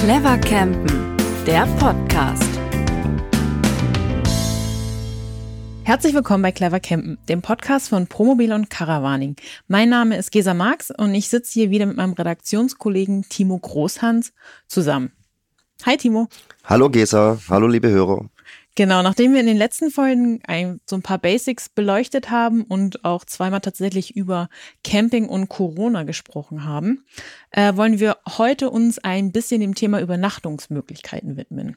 Clever Campen, der Podcast. Herzlich willkommen bei Clever Campen, dem Podcast von Promobil und Caravaning. Mein Name ist Gesa Marx und ich sitze hier wieder mit meinem Redaktionskollegen Timo Großhans zusammen. Hi Timo. Hallo Gesa, hallo liebe Hörer. Genau, nachdem wir in den letzten Folgen ein, so ein paar Basics beleuchtet haben und auch zweimal tatsächlich über Camping und Corona gesprochen haben, äh, wollen wir heute uns ein bisschen dem Thema Übernachtungsmöglichkeiten widmen.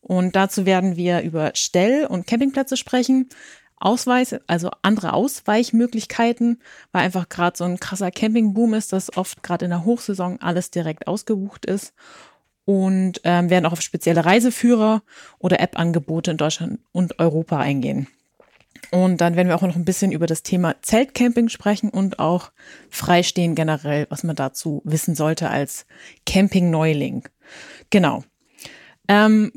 Und dazu werden wir über Stell- und Campingplätze sprechen, Ausweis, also andere Ausweichmöglichkeiten, weil einfach gerade so ein krasser Campingboom ist, dass oft gerade in der Hochsaison alles direkt ausgebucht ist und ähm, werden auch auf spezielle Reiseführer oder App-Angebote in Deutschland und Europa eingehen. Und dann werden wir auch noch ein bisschen über das Thema Zeltcamping sprechen und auch Freistehen generell, was man dazu wissen sollte als Camping-Neuling. Genau. Ähm,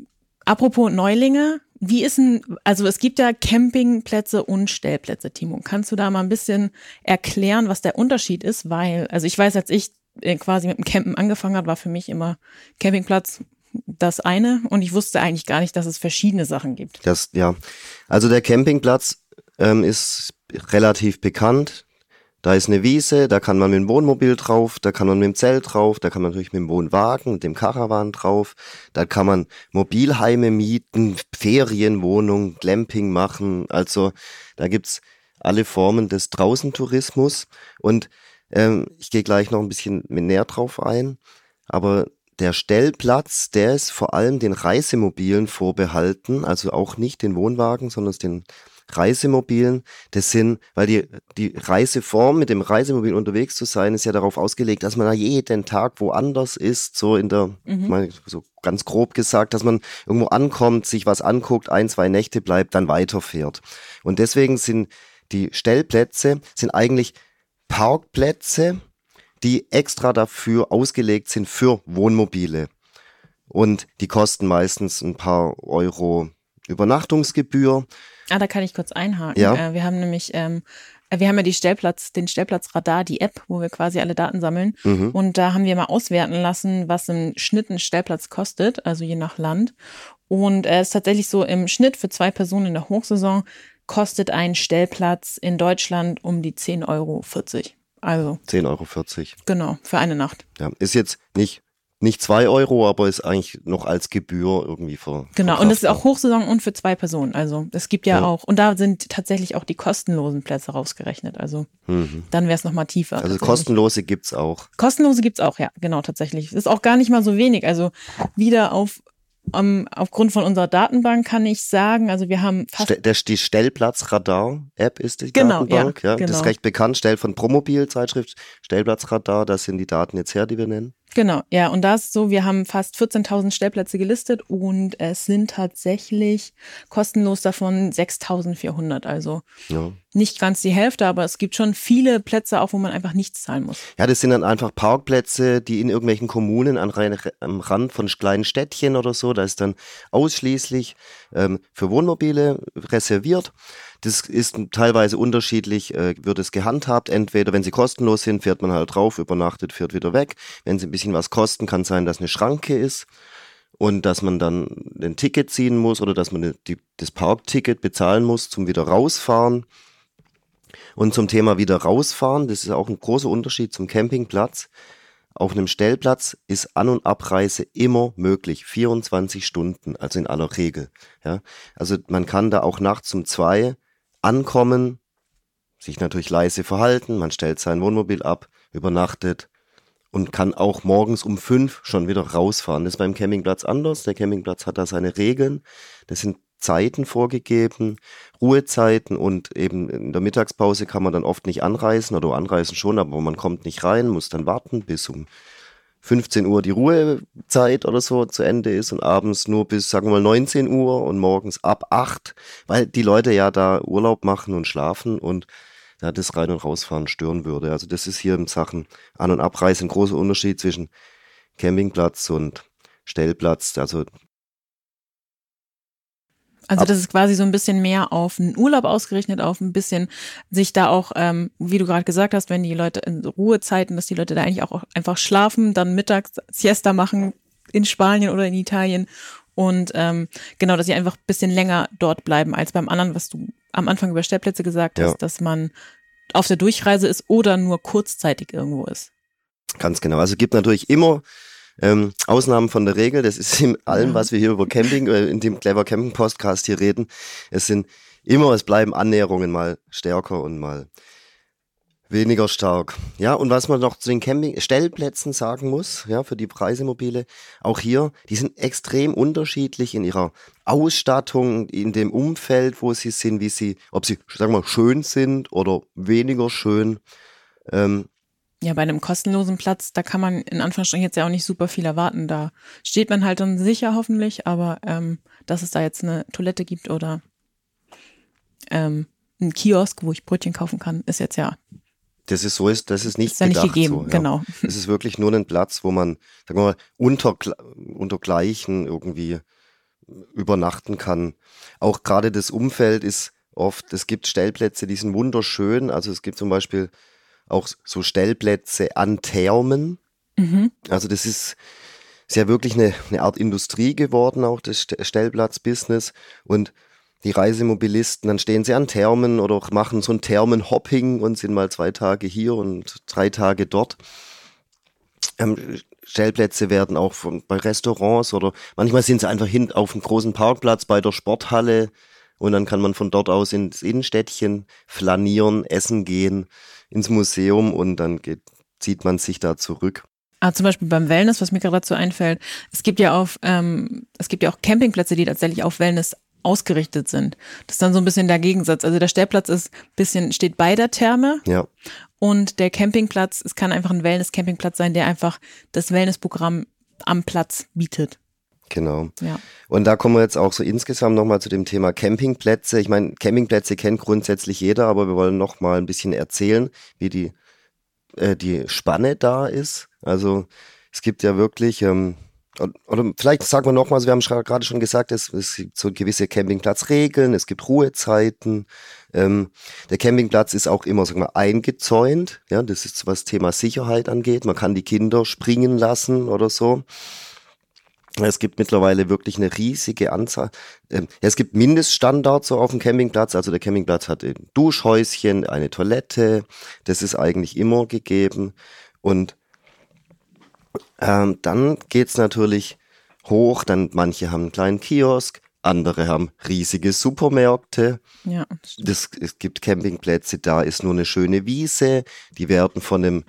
apropos Neulinge, wie ist denn, also es gibt ja Campingplätze und Stellplätze, Timo. Kannst du da mal ein bisschen erklären, was der Unterschied ist? Weil, also ich weiß, als ich quasi mit dem Campen angefangen hat, war für mich immer Campingplatz das eine und ich wusste eigentlich gar nicht, dass es verschiedene Sachen gibt. Das, ja. Also der Campingplatz ähm, ist relativ bekannt. Da ist eine Wiese, da kann man mit dem Wohnmobil drauf, da kann man mit dem Zelt drauf, da kann man natürlich mit dem Wohnwagen, mit dem Caravan drauf, da kann man Mobilheime mieten, Ferienwohnungen, Glamping machen. Also da gibt's alle Formen des Draußentourismus und ähm, ich gehe gleich noch ein bisschen näher drauf ein. Aber der Stellplatz, der ist vor allem den Reisemobilen vorbehalten, also auch nicht den Wohnwagen, sondern den Reisemobilen. Das sind, weil die, die Reiseform mit dem Reisemobil unterwegs zu sein, ist ja darauf ausgelegt, dass man da jeden Tag woanders ist, so in der, mhm. mal so ganz grob gesagt, dass man irgendwo ankommt, sich was anguckt, ein, zwei Nächte bleibt, dann weiterfährt. Und deswegen sind die Stellplätze sind eigentlich Parkplätze, die extra dafür ausgelegt sind für Wohnmobile. Und die kosten meistens ein paar Euro Übernachtungsgebühr. Ah, da kann ich kurz einhaken. Ja. Äh, wir haben nämlich, ähm, äh, wir haben ja die Stellplatz, den Stellplatzradar, die App, wo wir quasi alle Daten sammeln. Mhm. Und da haben wir mal auswerten lassen, was im Schnitt ein Stellplatz kostet, also je nach Land. Und äh, es ist tatsächlich so, im Schnitt für zwei Personen in der Hochsaison kostet ein Stellplatz in Deutschland um die 10,40 Euro. Also. 10,40 Euro. Genau, für eine Nacht. Ja, ist jetzt nicht nicht zwei Euro, aber ist eigentlich noch als Gebühr irgendwie ver. Genau, und das ist auch Hochsaison und für zwei Personen. Also es gibt ja, ja. auch, und da sind tatsächlich auch die kostenlosen Plätze rausgerechnet. Also mhm. dann wäre es nochmal tiefer. Also kostenlose gibt's auch. Kostenlose gibt's auch, ja, genau, tatsächlich. Ist auch gar nicht mal so wenig. Also wieder auf um, aufgrund von unserer Datenbank kann ich sagen, also wir haben fast. Ste der, die Stellplatzradar-App ist die genau, Datenbank, ja, ja. Genau. Das ist recht bekannt, Stell von Promobil, Zeitschrift Stellplatzradar, das sind die Daten jetzt her, die wir nennen. Genau, ja, und da ist so, wir haben fast 14.000 Stellplätze gelistet und es sind tatsächlich kostenlos davon 6.400, also ja. nicht ganz die Hälfte, aber es gibt schon viele Plätze auch, wo man einfach nichts zahlen muss. Ja, das sind dann einfach Parkplätze, die in irgendwelchen Kommunen an, am Rand von kleinen Städtchen oder so, da ist dann ausschließlich ähm, für Wohnmobile reserviert. Das ist teilweise unterschiedlich, äh, wird es gehandhabt. Entweder, wenn sie kostenlos sind, fährt man halt drauf, übernachtet, fährt wieder weg. Wenn sie ein bisschen was kosten, kann sein, dass eine Schranke ist und dass man dann ein Ticket ziehen muss oder dass man die, das Parkticket bezahlen muss zum wieder rausfahren. Und zum Thema wieder rausfahren, das ist auch ein großer Unterschied zum Campingplatz. Auf einem Stellplatz ist An- und Abreise immer möglich, 24 Stunden, also in aller Regel. Ja, also man kann da auch nachts um zwei ankommen, sich natürlich leise verhalten, man stellt sein Wohnmobil ab, übernachtet und kann auch morgens um fünf schon wieder rausfahren. Das ist beim Campingplatz anders. Der Campingplatz hat da seine Regeln. Das sind Zeiten vorgegeben, Ruhezeiten und eben in der Mittagspause kann man dann oft nicht anreisen oder anreisen schon, aber man kommt nicht rein, muss dann warten bis um 15 Uhr die Ruhezeit oder so zu Ende ist und abends nur bis, sagen wir mal, 19 Uhr und morgens ab 8, weil die Leute ja da Urlaub machen und schlafen und da das Rein- und Rausfahren stören würde. Also das ist hier in Sachen An- und Abreise ein großer Unterschied zwischen Campingplatz und Stellplatz. Also also das ist quasi so ein bisschen mehr auf einen Urlaub ausgerichtet, auf ein bisschen sich da auch, ähm, wie du gerade gesagt hast, wenn die Leute in Ruhezeiten, dass die Leute da eigentlich auch einfach schlafen, dann mittags Siesta machen, in Spanien oder in Italien. Und ähm, genau, dass sie einfach ein bisschen länger dort bleiben als beim anderen, was du am Anfang über Stellplätze gesagt hast, Ja. dass man auf der Durchreise ist oder nur kurzzeitig irgendwo ist. Ganz genau. Also es gibt natürlich immer ähm, Ausnahmen von der Regel. Das ist in allem, was wir hier über Camping, äh, in dem Clever Camping Podcast hier reden. Es sind immer, es bleiben Annäherungen mal stärker und mal weniger stark. Ja, und was man noch zu den Camping-Stellplätzen sagen muss, ja, für die Reisemobile, auch hier, die sind extrem unterschiedlich in ihrer Ausstattung, in dem Umfeld, wo sie sind, wie sie, ob sie, sagen wir mal, schön sind oder weniger schön. Ähm, Ja, bei einem kostenlosen Platz, da kann man in Anführungsstrichen jetzt ja auch nicht super viel erwarten. Da steht man halt dann sicher hoffentlich, aber ähm, dass es da jetzt eine Toilette gibt oder ähm, ein Kiosk, wo ich Brötchen kaufen kann, ist jetzt ja, Das ist so ist, das ist nicht ist ja nicht gegeben. so, ja. Genau. Es ist wirklich nur ein Platz, wo man, sagen wir mal, unter, unter Gleichen irgendwie übernachten kann. Auch gerade das Umfeld ist oft, es gibt Stellplätze, die sind wunderschön. Also es gibt zum Beispiel auch so Stellplätze an Thermen. Mhm. Also das ist, ist ja wirklich eine, eine Art Industrie geworden, auch das St- Stellplatzbusiness. Und die Reisemobilisten, dann stehen sie an Thermen oder machen so ein Thermenhopping und sind mal zwei Tage hier und drei Tage dort. Ähm, Stellplätze werden auch von, bei Restaurants oder manchmal sind sie einfach hin auf einem großen Parkplatz bei der Sporthalle und dann kann man von dort aus ins Innenstädtchen flanieren, essen gehen, ins Museum und dann geht, zieht man sich da zurück. Ah, zum Beispiel beim Wellness, was mir gerade dazu einfällt, es gibt ja auf, ähm, es gibt ja auch Campingplätze, die tatsächlich auf Wellness ausgerichtet sind. Das ist dann so ein bisschen der Gegensatz. Also der Stellplatz ist bisschen, steht bei der Therme Ja. und der Campingplatz, es kann einfach ein Wellness-Campingplatz sein, der einfach das Wellnessprogramm am Platz bietet. Genau. Ja. Und da kommen wir jetzt auch so insgesamt nochmal zu dem Thema Campingplätze. Ich meine, Campingplätze kennt grundsätzlich jeder, aber wir wollen nochmal ein bisschen erzählen, wie die, äh, die Spanne da ist. Also es gibt ja wirklich, ähm, oder- vielleicht sagen wir nochmal, also wir haben gerade schon gesagt, es, es gibt so gewisse Campingplatzregeln, es gibt Ruhezeiten. Ähm, der Campingplatz ist auch immer, sagen wir, eingezäunt. Ja, das ist was Thema Sicherheit angeht. Man kann die Kinder springen lassen oder so. Es gibt mittlerweile wirklich eine riesige Anzahl. Ähm, es gibt Mindeststandards so auf dem Campingplatz. Also der Campingplatz hat ein Duschhäuschen, eine Toilette. Das ist eigentlich immer gegeben. Und ähm, dann geht's natürlich hoch. Dann manche haben einen kleinen Kiosk, andere haben riesige Supermärkte. Ja. Das, es gibt Campingplätze, da ist nur eine schöne Wiese. Die werden von einem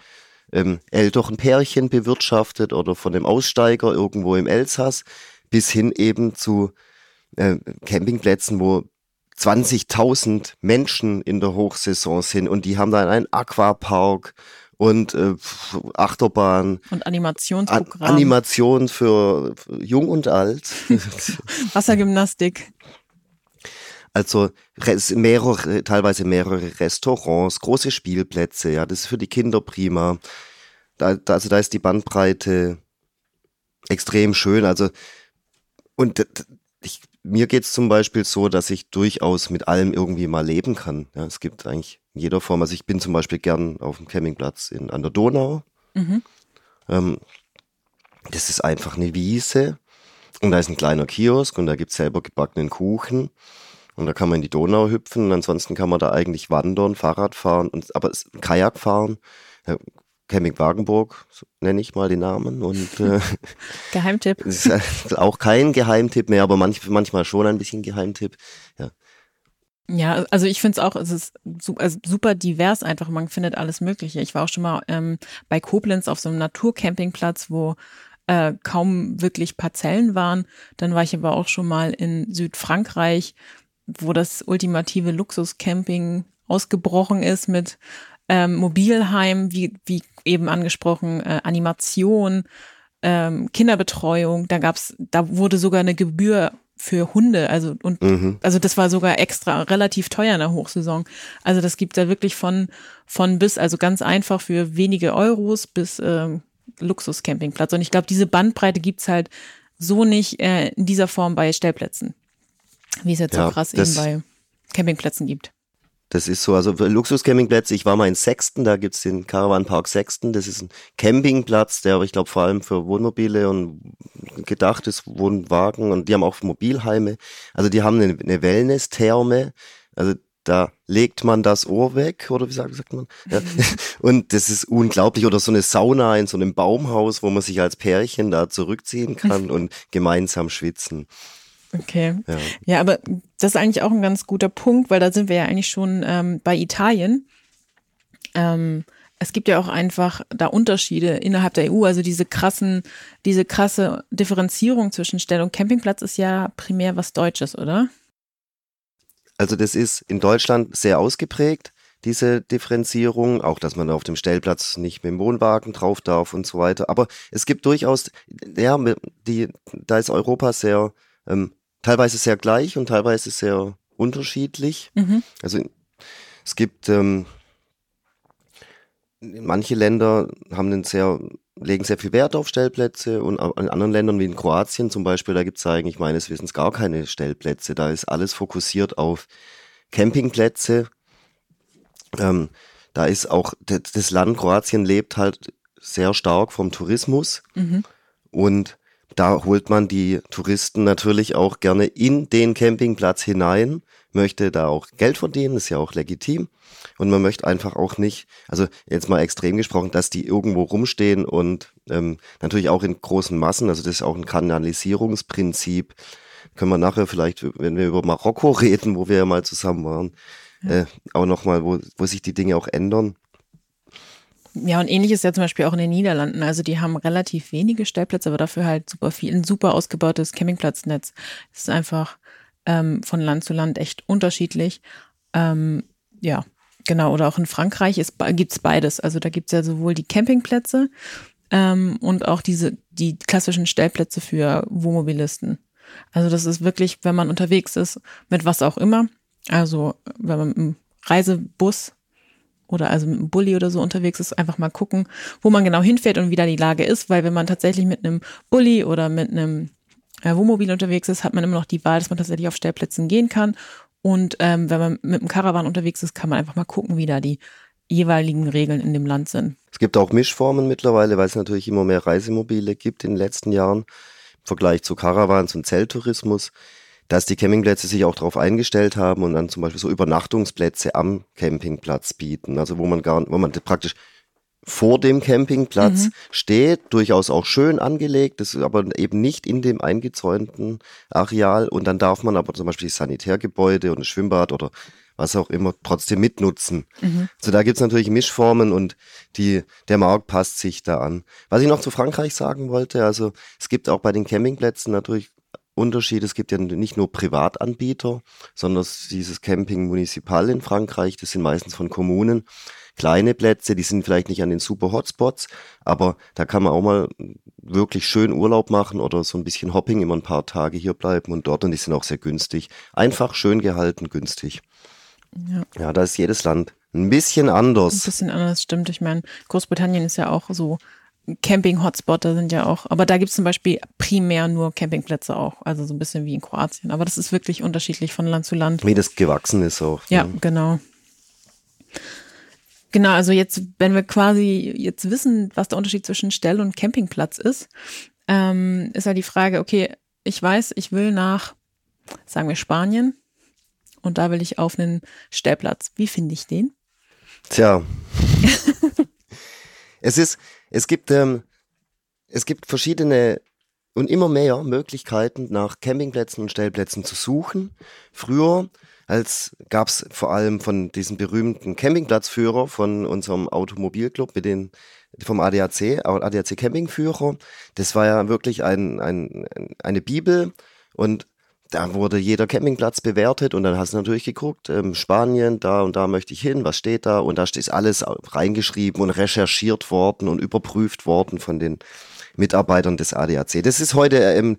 ähm, älteren Pärchen bewirtschaftet oder von einem Aussteiger irgendwo im Elsass, bis hin eben zu äh, Campingplätzen, wo 20.000 Menschen in der Hochsaison sind und die haben dann einen Aquapark und äh, Achterbahn, Und An Animationsprogramm, Animation für, für Jung und Alt. Wassergymnastik. Also mehrere, teilweise mehrere Restaurants, große Spielplätze, ja, das ist für die Kinder prima. Da, da, also da ist die Bandbreite extrem schön. Also und ich, mir geht's zum Beispiel so, dass ich durchaus mit allem irgendwie mal leben kann. Ja, es gibt eigentlich in jeder Form. Also ich bin zum Beispiel gern auf dem Campingplatz in, an der Donau. Mhm. Ähm, das ist einfach eine Wiese und da ist ein kleiner Kiosk und da gibt's selber gebackenen Kuchen und da kann man in die Donau hüpfen und ansonsten kann man da eigentlich wandern, Fahrrad fahren und aber es- Kajak fahren. Ja, Camping Wagenburg so nenne ich mal den Namen und äh, Geheimtipp. ist auch kein Geheimtipp mehr, aber manch, manchmal schon ein bisschen Geheimtipp. Ja, Ja, also ich finde es auch, es ist also super divers einfach, man findet alles Mögliche. Ich war auch schon mal ähm, bei Koblenz auf so einem Naturcampingplatz, wo äh, kaum wirklich Parzellen waren. Dann war ich aber auch schon mal in Südfrankreich, wo das ultimative Luxuscamping ausgebrochen ist mit ähm, Mobilheim, wie, wie eben angesprochen, äh, Animation, ähm, Kinderbetreuung. Da gab's, da wurde sogar eine Gebühr für Hunde, also und mhm. also das war sogar extra relativ teuer in der Hochsaison. Also das gibt da wirklich von von bis, also ganz einfach für wenige Euros bis ähm, Luxuscampingplatz. Und ich glaube, diese Bandbreite gibt's halt so nicht äh, in dieser Form bei Stellplätzen, wie es jetzt Ja, so krass eben bei Campingplätzen gibt. das ist so. Also Luxus-Campingplätze, ich war mal in Sexton, da gibt's den Caravan Park Sexton. Das ist ein Campingplatz, der aber ich glaube vor allem für Wohnmobile und gedacht ist, Wohnwagen und die haben auch Mobilheime. Also die haben eine, eine Wellness-Therme. Also da legt man das Ohr weg, oder wie sagt, sagt man? Ja. Und das ist unglaublich. Oder so eine Sauna in so einem Baumhaus, wo man sich als Pärchen da zurückziehen kann und gemeinsam schwitzen. Okay. Ja. ja, aber das ist eigentlich auch ein ganz guter Punkt, weil da sind wir ja eigentlich schon ähm, bei Italien. Ähm, es gibt ja auch einfach da Unterschiede innerhalb der EU. Also diese krassen, diese krasse Differenzierung zwischen Stell- und Campingplatz ist ja primär was Deutsches, oder? Also das ist in Deutschland sehr ausgeprägt, diese Differenzierung, auch dass man auf dem Stellplatz nicht mit dem Wohnwagen drauf darf und so weiter. Aber es gibt durchaus, ja, die, da ist Europa sehr, ähm, teilweise sehr gleich und teilweise sehr unterschiedlich. Mhm. Also es gibt ähm, manche Länder haben einen sehr legen sehr viel Wert auf Stellplätze und in anderen Ländern wie in Kroatien zum Beispiel, da gibt es eigentlich meines Wissens gar keine Stellplätze. Da ist alles fokussiert auf Campingplätze. Ähm, da ist auch das Land Kroatien lebt halt sehr stark vom Tourismus mhm. und da holt man die Touristen natürlich auch gerne in den Campingplatz hinein, möchte da auch Geld verdienen, ist ja auch legitim. Und man möchte einfach auch nicht, also jetzt mal extrem gesprochen, dass die irgendwo rumstehen und ähm, natürlich auch in großen Massen, also das ist auch ein Kanalisierungsprinzip. Können wir nachher vielleicht, wenn wir über Marokko reden, wo wir ja mal zusammen waren, äh, auch nochmal, wo, wo sich die Dinge auch ändern. Ja, und ähnlich ist ja zum Beispiel auch in den Niederlanden. Also die haben relativ wenige Stellplätze, aber dafür halt super viel, ein super ausgebautes Campingplatznetz. Das ist einfach ähm, von Land zu Land echt unterschiedlich. Ähm, ja, genau. Oder auch in Frankreich ist, gibt's beides. Also da gibt's ja sowohl die Campingplätze ähm, und auch diese, die klassischen Stellplätze für Wohnmobilisten. Also das ist wirklich, wenn man unterwegs ist, mit was auch immer. Also wenn man im Reisebus oder also mit einem Bulli oder so unterwegs ist, einfach mal gucken, wo man genau hinfährt und wie da die Lage ist, weil wenn man tatsächlich mit einem Bulli oder mit einem äh, Wohnmobil unterwegs ist, hat man immer noch die Wahl, dass man tatsächlich auf Stellplätzen gehen kann. Und ähm, wenn man mit einem Caravan unterwegs ist, kann man einfach mal gucken, wie da die jeweiligen Regeln in dem Land sind. Es gibt auch Mischformen mittlerweile, weil es natürlich immer mehr Reisemobile gibt in den letzten Jahren im Vergleich zu Caravans und Zelttourismus dass die Campingplätze sich auch darauf eingestellt haben und dann zum Beispiel so Übernachtungsplätze am Campingplatz bieten. Also wo man gar, wo man praktisch vor dem Campingplatz mhm. steht, durchaus auch schön angelegt, das ist aber eben nicht in dem eingezäunten Areal und dann darf man aber zum Beispiel die Sanitärgebäude und das Schwimmbad oder was auch immer trotzdem mitnutzen. Mhm. Also da gibt's natürlich Mischformen und die, der Markt passt sich da an. Was ich noch zu Frankreich sagen wollte, also es gibt auch bei den Campingplätzen natürlich Unterschied. Es gibt ja nicht nur Privatanbieter, sondern dieses Camping Municipal in Frankreich, das sind meistens von Kommunen. Kleine Plätze, die sind vielleicht nicht an den super Hotspots, aber da kann man auch mal wirklich schön Urlaub machen oder so ein bisschen Hopping, immer ein paar Tage hier bleiben und dort und die sind auch sehr günstig. Einfach schön gehalten, günstig. Ja, ja da ist jedes Land ein bisschen anders. Ein bisschen anders, stimmt. Ich meine, Großbritannien ist ja auch so Camping-Hotspot, da sind ja auch, aber da gibt es zum Beispiel primär nur Campingplätze auch, also so ein bisschen wie in Kroatien. Aber das ist wirklich unterschiedlich von Land zu Land. Wie das gewachsen ist auch. Ja, ne? genau. Genau, also jetzt, wenn wir quasi jetzt wissen, was der Unterschied zwischen Stell- und Campingplatz ist, ähm, ist ja halt die Frage, okay, ich weiß, ich will nach, sagen wir, Spanien und da will ich auf einen Stellplatz. Wie finde ich den? Tja. es ist, es gibt, ähm, es gibt verschiedene und immer mehr Möglichkeiten, nach Campingplätzen und Stellplätzen zu suchen. Früher als gab es vor allem von diesem berühmten Campingplatzführer von unserem Automobilclub mit den vom ADAC, ADAC Campingführer. Das war ja wirklich ein, ein, eine Bibel und da wurde jeder Campingplatz bewertet und dann hast du natürlich geguckt, ähm, Spanien, da und da möchte ich hin, was steht da und da ist alles reingeschrieben und recherchiert worden und überprüft worden von den Mitarbeitern des ADAC. Das ist heute ähm,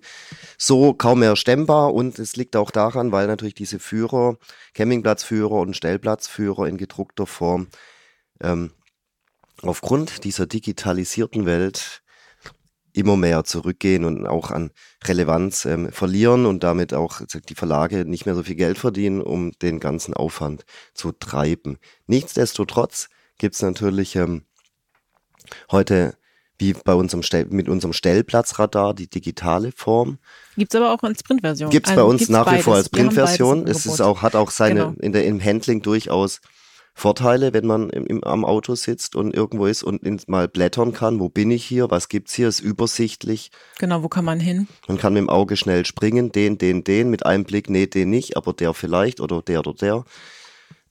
so kaum mehr stemmbar und es liegt auch daran, weil natürlich diese Führer, Campingplatzführer und Stellplatzführer in gedruckter Form ähm, aufgrund dieser digitalisierten Welt immer mehr zurückgehen und auch an Relevanz ähm, verlieren und damit auch die Verlage nicht mehr so viel Geld verdienen, um den ganzen Aufwand zu treiben. Nichtsdestotrotz gibt es natürlich ähm, heute wie bei unserem Stell mit unserem Stellplatzradar, die digitale Form. Gibt es aber auch als Printversion. Gibt es also, bei uns nach wie vor als Printversion. Es ist auch, hat auch seine genau. in der, im Handling durchaus Vorteile, wenn man im, im, am Auto sitzt und irgendwo ist und mal blättern kann, wo bin ich hier, was gibt's hier, ist übersichtlich. Genau, wo kann man hin? Man kann mit dem Auge schnell springen, den, den, den, mit einem Blick, nee, den nicht, aber der vielleicht oder der oder der.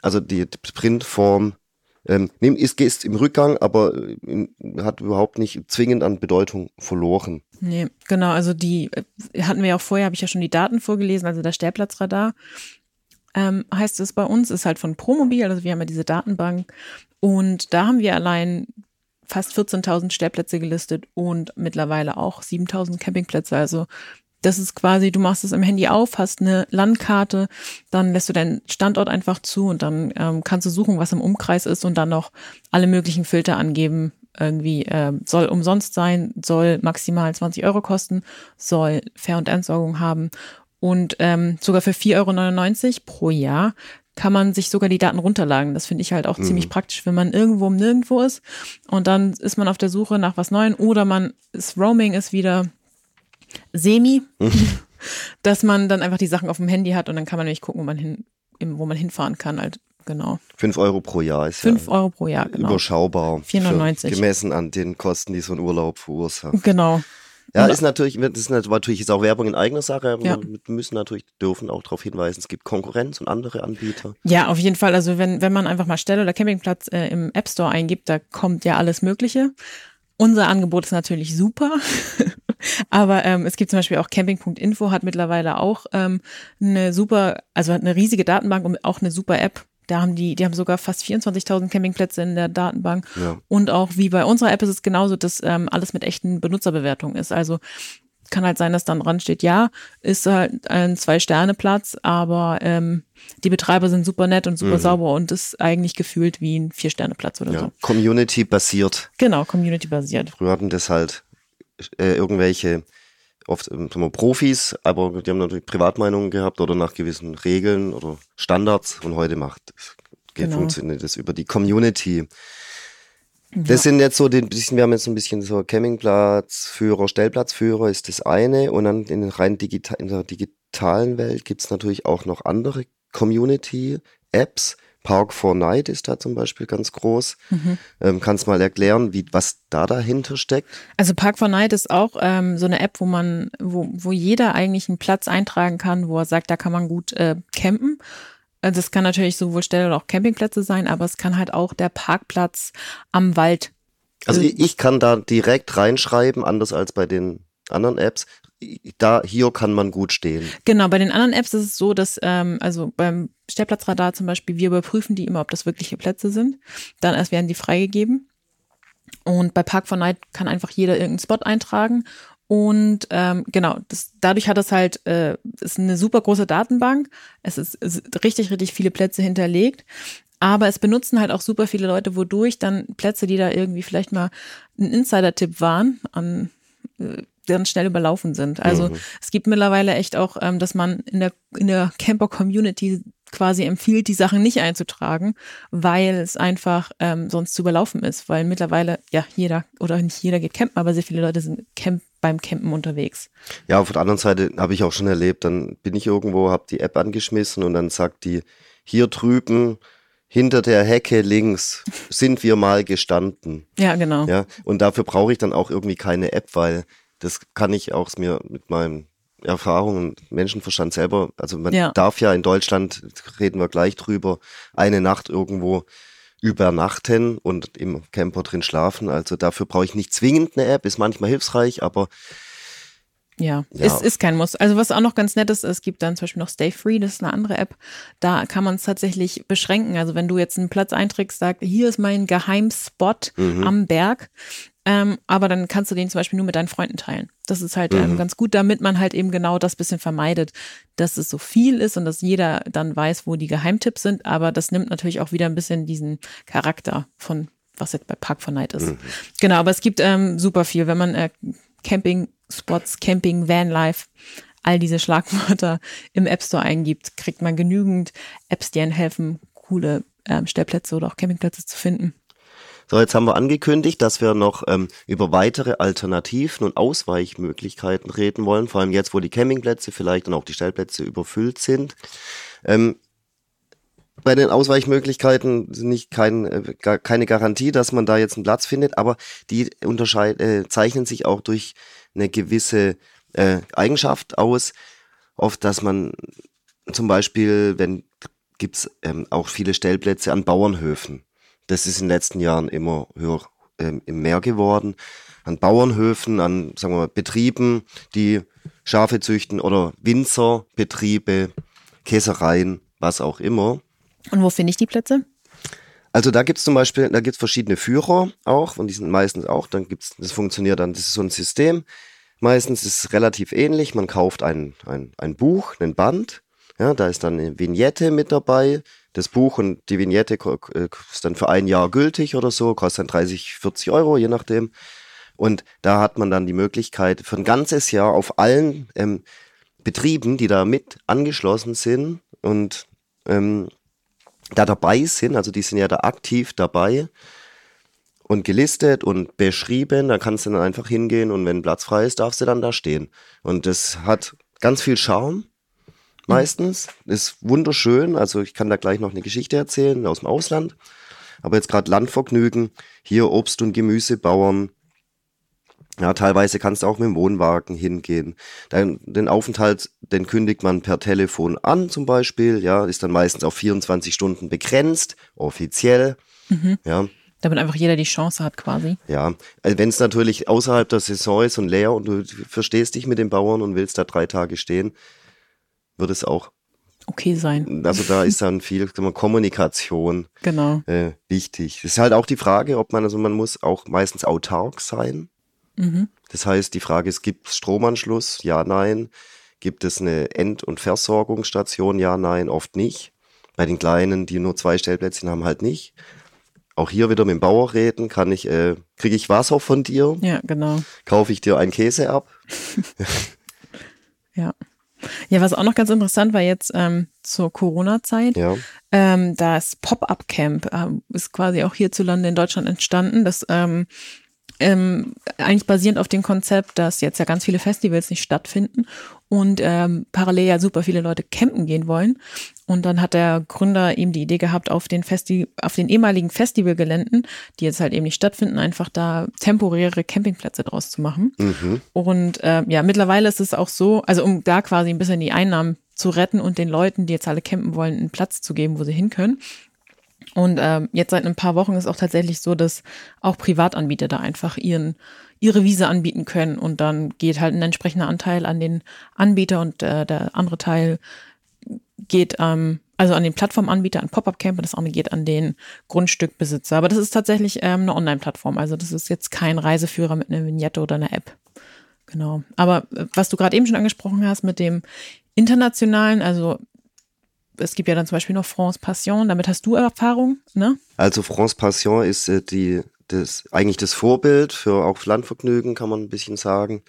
Also die Printform ähm, ist, ist im Rückgang, aber äh, hat überhaupt nicht zwingend an Bedeutung verloren. Nee, genau, also die äh, hatten wir ja auch vorher, habe ich ja schon die Daten vorgelesen, also der Stellplatzradar ähm, heißt es bei uns, ist halt von Promobil, also wir haben ja diese Datenbank und da haben wir allein fast 14.000 Stellplätze gelistet und mittlerweile auch 7.000 Campingplätze. Also das ist quasi, du machst es im Handy auf, hast eine Landkarte, dann lässt du deinen Standort einfach zu und dann ähm, kannst du suchen, was im Umkreis ist und dann noch alle möglichen Filter angeben. Irgendwie äh, soll umsonst sein, soll maximal 20 Euro kosten, soll Fair- und Entsorgung haben und ähm, sogar für 4,99 Euro pro Jahr kann man sich sogar die Daten runterladen. Das finde ich halt auch mhm. ziemlich praktisch, wenn man irgendwo um nirgendwo ist und dann ist man auf der Suche nach was Neuem oder man ist Roaming ist wieder semi, dass man dann einfach die Sachen auf dem Handy hat und dann kann man nämlich gucken, wo man hin, wo man hinfahren kann halt. Genau. Fünf Euro pro Jahr ist Fünf ja Euro pro Jahr, genau. Überschaubar. 4,99. Gemessen an den Kosten, die so ein Urlaub verursacht. Genau. Ja, ist natürlich, das ist natürlich ist auch Werbung in eigener Sache. Ja. Wir müssen natürlich, dürfen auch darauf hinweisen, es gibt Konkurrenz und andere Anbieter. Ja, auf jeden Fall. Also wenn, wenn man einfach mal Stelle oder Campingplatz äh, im App Store eingibt, da kommt ja alles Mögliche. Unser Angebot ist natürlich super. Aber ähm, es gibt zum Beispiel auch Camping.info hat mittlerweile auch ähm, eine super, also hat eine riesige Datenbank und auch eine super App, da haben die, die haben sogar fast 24.000 Campingplätze in der Datenbank. Ja. Und auch wie bei unserer App ist es genauso, dass ähm, alles mit echten Benutzerbewertungen ist. Also kann halt sein, dass dann dran steht, ja, ist halt ein Zwei-Sterne-Platz, aber ähm, die Betreiber sind super nett und super mhm. sauber und ist eigentlich gefühlt wie ein Vier-Sterne-Platz oder ja. so. Community-basiert. Genau, Community-basiert. Früher hatten das halt äh, irgendwelche oft ähm, sagen wir, Profis, aber die haben natürlich Privatmeinungen gehabt oder nach gewissen Regeln oder Standards und heute macht geht, genau. funktioniert das über die Community. Ja. Das sind jetzt so den bisschen, wir haben jetzt ein bisschen so Campingplatzführer, Stellplatzführer ist das eine und dann in, rein digital, in der digitalen Welt gibt's natürlich auch noch andere Community-Apps, Park for Night ist da zum Beispiel ganz groß. Mhm. Ähm, kannst mal erklären, wie, was da dahinter steckt? Also Park for Night ist auch ähm, so eine App, wo man, wo, wo jeder eigentlich einen Platz eintragen kann, wo er sagt, da kann man gut äh, campen. Also das kann natürlich sowohl Ställe oder auch Campingplätze sein, aber es kann halt auch der Parkplatz am Wald. Also ich, ich kann da direkt reinschreiben, anders als bei den anderen Apps, da hier kann man gut stehen. Genau, bei den anderen Apps ist es so, dass ähm, also beim Stellplatzradar zum Beispiel, wir überprüfen die immer, ob das wirkliche Plätze sind. Dann erst werden die freigegeben. Und bei Park for Night kann einfach jeder irgendeinen Spot eintragen. Und ähm, genau, das, dadurch hat es halt, äh, ist eine super große Datenbank. Es ist, ist richtig, richtig viele Plätze hinterlegt. Aber es benutzen halt auch super viele Leute, wodurch dann Plätze, die da irgendwie vielleicht mal ein Insider-Tipp waren, an äh, dann schnell überlaufen sind. Also mhm. es gibt mittlerweile echt auch, ähm, dass man in der, in der Camper-Community quasi empfiehlt, die Sachen nicht einzutragen, weil es einfach ähm, sonst zu überlaufen ist. Weil mittlerweile, ja, jeder oder nicht jeder geht campen, aber sehr viele Leute sind camp beim Campen unterwegs. Ja, auf der anderen Seite habe ich auch schon erlebt, dann bin ich irgendwo, habe die App angeschmissen und dann sagt die, hier drüben hinter der Hecke links sind wir mal gestanden. Ja, genau. Ja, und dafür brauche ich dann auch irgendwie keine App, weil das kann ich auch mir mit meinem Erfahrung und Menschenverstand selber, also man ja. darf ja in Deutschland, reden wir gleich drüber, eine Nacht irgendwo übernachten und im Camper drin schlafen. Also dafür brauche ich nicht zwingend eine App, ist manchmal hilfreich, aber ja, ja. Ist, ist kein Muss. Also was auch noch ganz nett ist, es gibt dann zum Beispiel noch Stay Free, das ist eine andere App. Da kann man es tatsächlich beschränken. Also wenn du jetzt einen Platz einträgst, sagst, hier ist mein Geheimspot mhm. am Berg, ähm, aber dann kannst du den zum Beispiel nur mit deinen Freunden teilen. Das ist halt ähm, mhm. ganz gut, damit man halt eben genau das bisschen vermeidet, dass es so viel ist und dass jeder dann weiß, wo die Geheimtipps sind. Aber das nimmt natürlich auch wieder ein bisschen diesen Charakter von, was jetzt bei Park for Night ist. Mhm. Genau, aber es gibt ähm, super viel. Wenn man äh, Camping-Spots, Camping, Vanlife, all diese Schlagwörter im App Store eingibt, kriegt man genügend Apps, die einem helfen, coole ähm, Stellplätze oder auch Campingplätze zu finden. So, jetzt haben wir angekündigt, dass wir noch ähm, über weitere Alternativen und Ausweichmöglichkeiten reden wollen, vor allem jetzt, wo die Campingplätze vielleicht und auch die Stellplätze überfüllt sind. Ähm, bei den Ausweichmöglichkeiten sind nicht kein, äh, gar, keine Garantie, dass man da jetzt einen Platz findet, aber die unterscheid, äh, zeichnen sich auch durch eine gewisse äh, Eigenschaft aus, oft, dass man zum Beispiel, wenn gibt's ähm, auch viele Stellplätze an Bauernhöfen. Das ist in den letzten Jahren immer höher ähm, mehr geworden. An Bauernhöfen, an sagen wir mal, Betrieben, die Schafe züchten oder Winzerbetriebe, Käsereien, was auch immer. Und wo finde ich die Plätze? Also da gibt's zum Beispiel, da gibt's verschiedene Führer auch und die sind meistens auch, dann gibt's, das funktioniert dann, das ist so ein System. Meistens ist es relativ ähnlich, man kauft ein, ein, ein Buch, ein Band, ja, da ist dann eine Vignette mit dabei, das Buch und die Vignette ist dann für ein Jahr gültig oder so, kostet dann 30, 40 Euro, je nachdem. Und da hat man dann die Möglichkeit, für ein ganzes Jahr auf allen ähm, Betrieben, die da mit angeschlossen sind und ähm, da dabei sind, also die sind ja da aktiv dabei und gelistet und beschrieben, da kannst du dann einfach hingehen und wenn Platz frei ist, darfst du dann da stehen. Und das hat ganz viel Charme meistens. Ist wunderschön. Also ich kann da gleich noch eine Geschichte erzählen aus dem Ausland. Aber jetzt gerade Landvergnügen, hier Obst- und Gemüsebauern. Ja, teilweise kannst du auch mit dem Wohnwagen hingehen. Dann, den Aufenthalt, den kündigt man per Telefon an zum Beispiel. Ja, ist dann meistens auf 24 Stunden begrenzt, offiziell. Mhm. Ja, Damit einfach jeder die Chance hat quasi. ja. Also wenn es natürlich außerhalb der Saison ist und leer und du verstehst dich mit den Bauern und willst da drei Tage stehen, wird es auch. Okay sein. Also da ist dann viel Kommunikation Genau. äh, wichtig. Es ist halt auch die Frage, ob man, also man muss auch meistens autark sein. Mhm. Das heißt, die Frage ist, gibt es Stromanschluss? Ja, nein. Gibt es eine End- und Versorgungsstation? Ja, nein, oft nicht. Bei den kleinen, die nur zwei Stellplätzchen haben, halt nicht. Auch hier wieder mit dem Bauer reden, kann ich, äh, kriege ich Wasser von dir? Ja, genau. Kaufe ich dir einen Käse ab? Ja. Ja, was auch noch ganz interessant war jetzt ähm, zur Corona-Zeit, Ja. ähm, das Pop-Up-Camp ähm, ist quasi auch hierzulande in Deutschland entstanden. Das ähm, ähm, eigentlich basierend auf dem Konzept, dass jetzt ja ganz viele Festivals nicht stattfinden und ähm, parallel ja super viele Leute campen gehen wollen. Und dann hat der Gründer eben die Idee gehabt, auf den Festi auf den ehemaligen Festivalgeländen, die jetzt halt eben nicht stattfinden, einfach da temporäre Campingplätze draus zu machen. Mhm. Und äh, ja, mittlerweile ist es auch so, also um da quasi ein bisschen die Einnahmen zu retten und den Leuten, die jetzt alle campen wollen, einen Platz zu geben, wo sie hin können. Und ähm, jetzt seit ein paar Wochen ist auch tatsächlich so, dass auch Privatanbieter da einfach ihren ihre Wiese anbieten können und dann geht halt ein entsprechender Anteil an den Anbieter und äh, der andere Teil geht ähm, also an den Plattformanbieter, an Pop-Up Camp und das andere geht an den Grundstückbesitzer. Aber das ist tatsächlich ähm, eine Online-Plattform. Also das ist jetzt kein Reiseführer mit einer Vignette oder einer App. Genau. Aber äh, was du gerade eben schon angesprochen hast mit dem internationalen, also es gibt ja dann zum Beispiel noch France Passion, damit hast du Erfahrung, ne? Also France Passion ist äh, die, das, eigentlich das Vorbild für auch Landvergnügen, kann man ein bisschen sagen.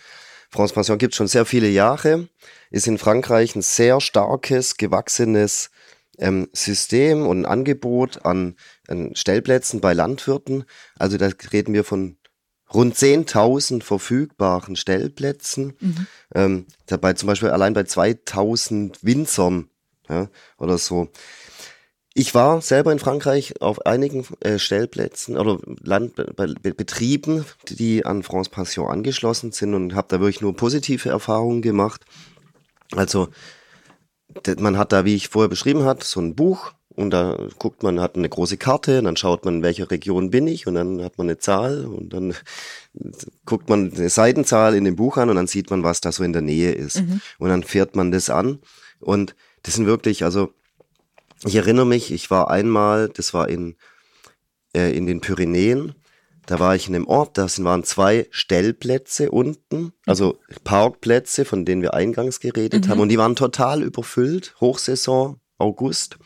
France Passion gibt schon sehr viele Jahre, ist in Frankreich ein sehr starkes, gewachsenes ähm, System und ein Angebot an, an Stellplätzen bei Landwirten. Also da reden wir von rund 10.000 verfügbaren Stellplätzen. Ähm, dabei zum Beispiel allein bei 2.000 Winzern ja, oder so. Ich war selber in Frankreich auf einigen äh, Stellplätzen oder Land, bei, Be Betrieben, die an France Passion angeschlossen sind und habe da wirklich nur positive Erfahrungen gemacht. Also man hat da, wie ich vorher beschrieben hat, so ein Buch und da guckt man, hat eine große Karte, dann schaut man, in welcher Region bin ich und dann hat man eine Zahl und dann guckt man eine Seitenzahl in dem Buch an und dann sieht man, was da so in der Nähe ist. Und dann fährt man das an und das sind wirklich, also ich erinnere mich, ich war einmal, das war in, äh, in den Pyrenäen, da war ich in einem Ort, da waren zwei Stellplätze unten, also Parkplätze, von denen wir eingangs geredet haben, und die waren total überfüllt, Hochsaison, August,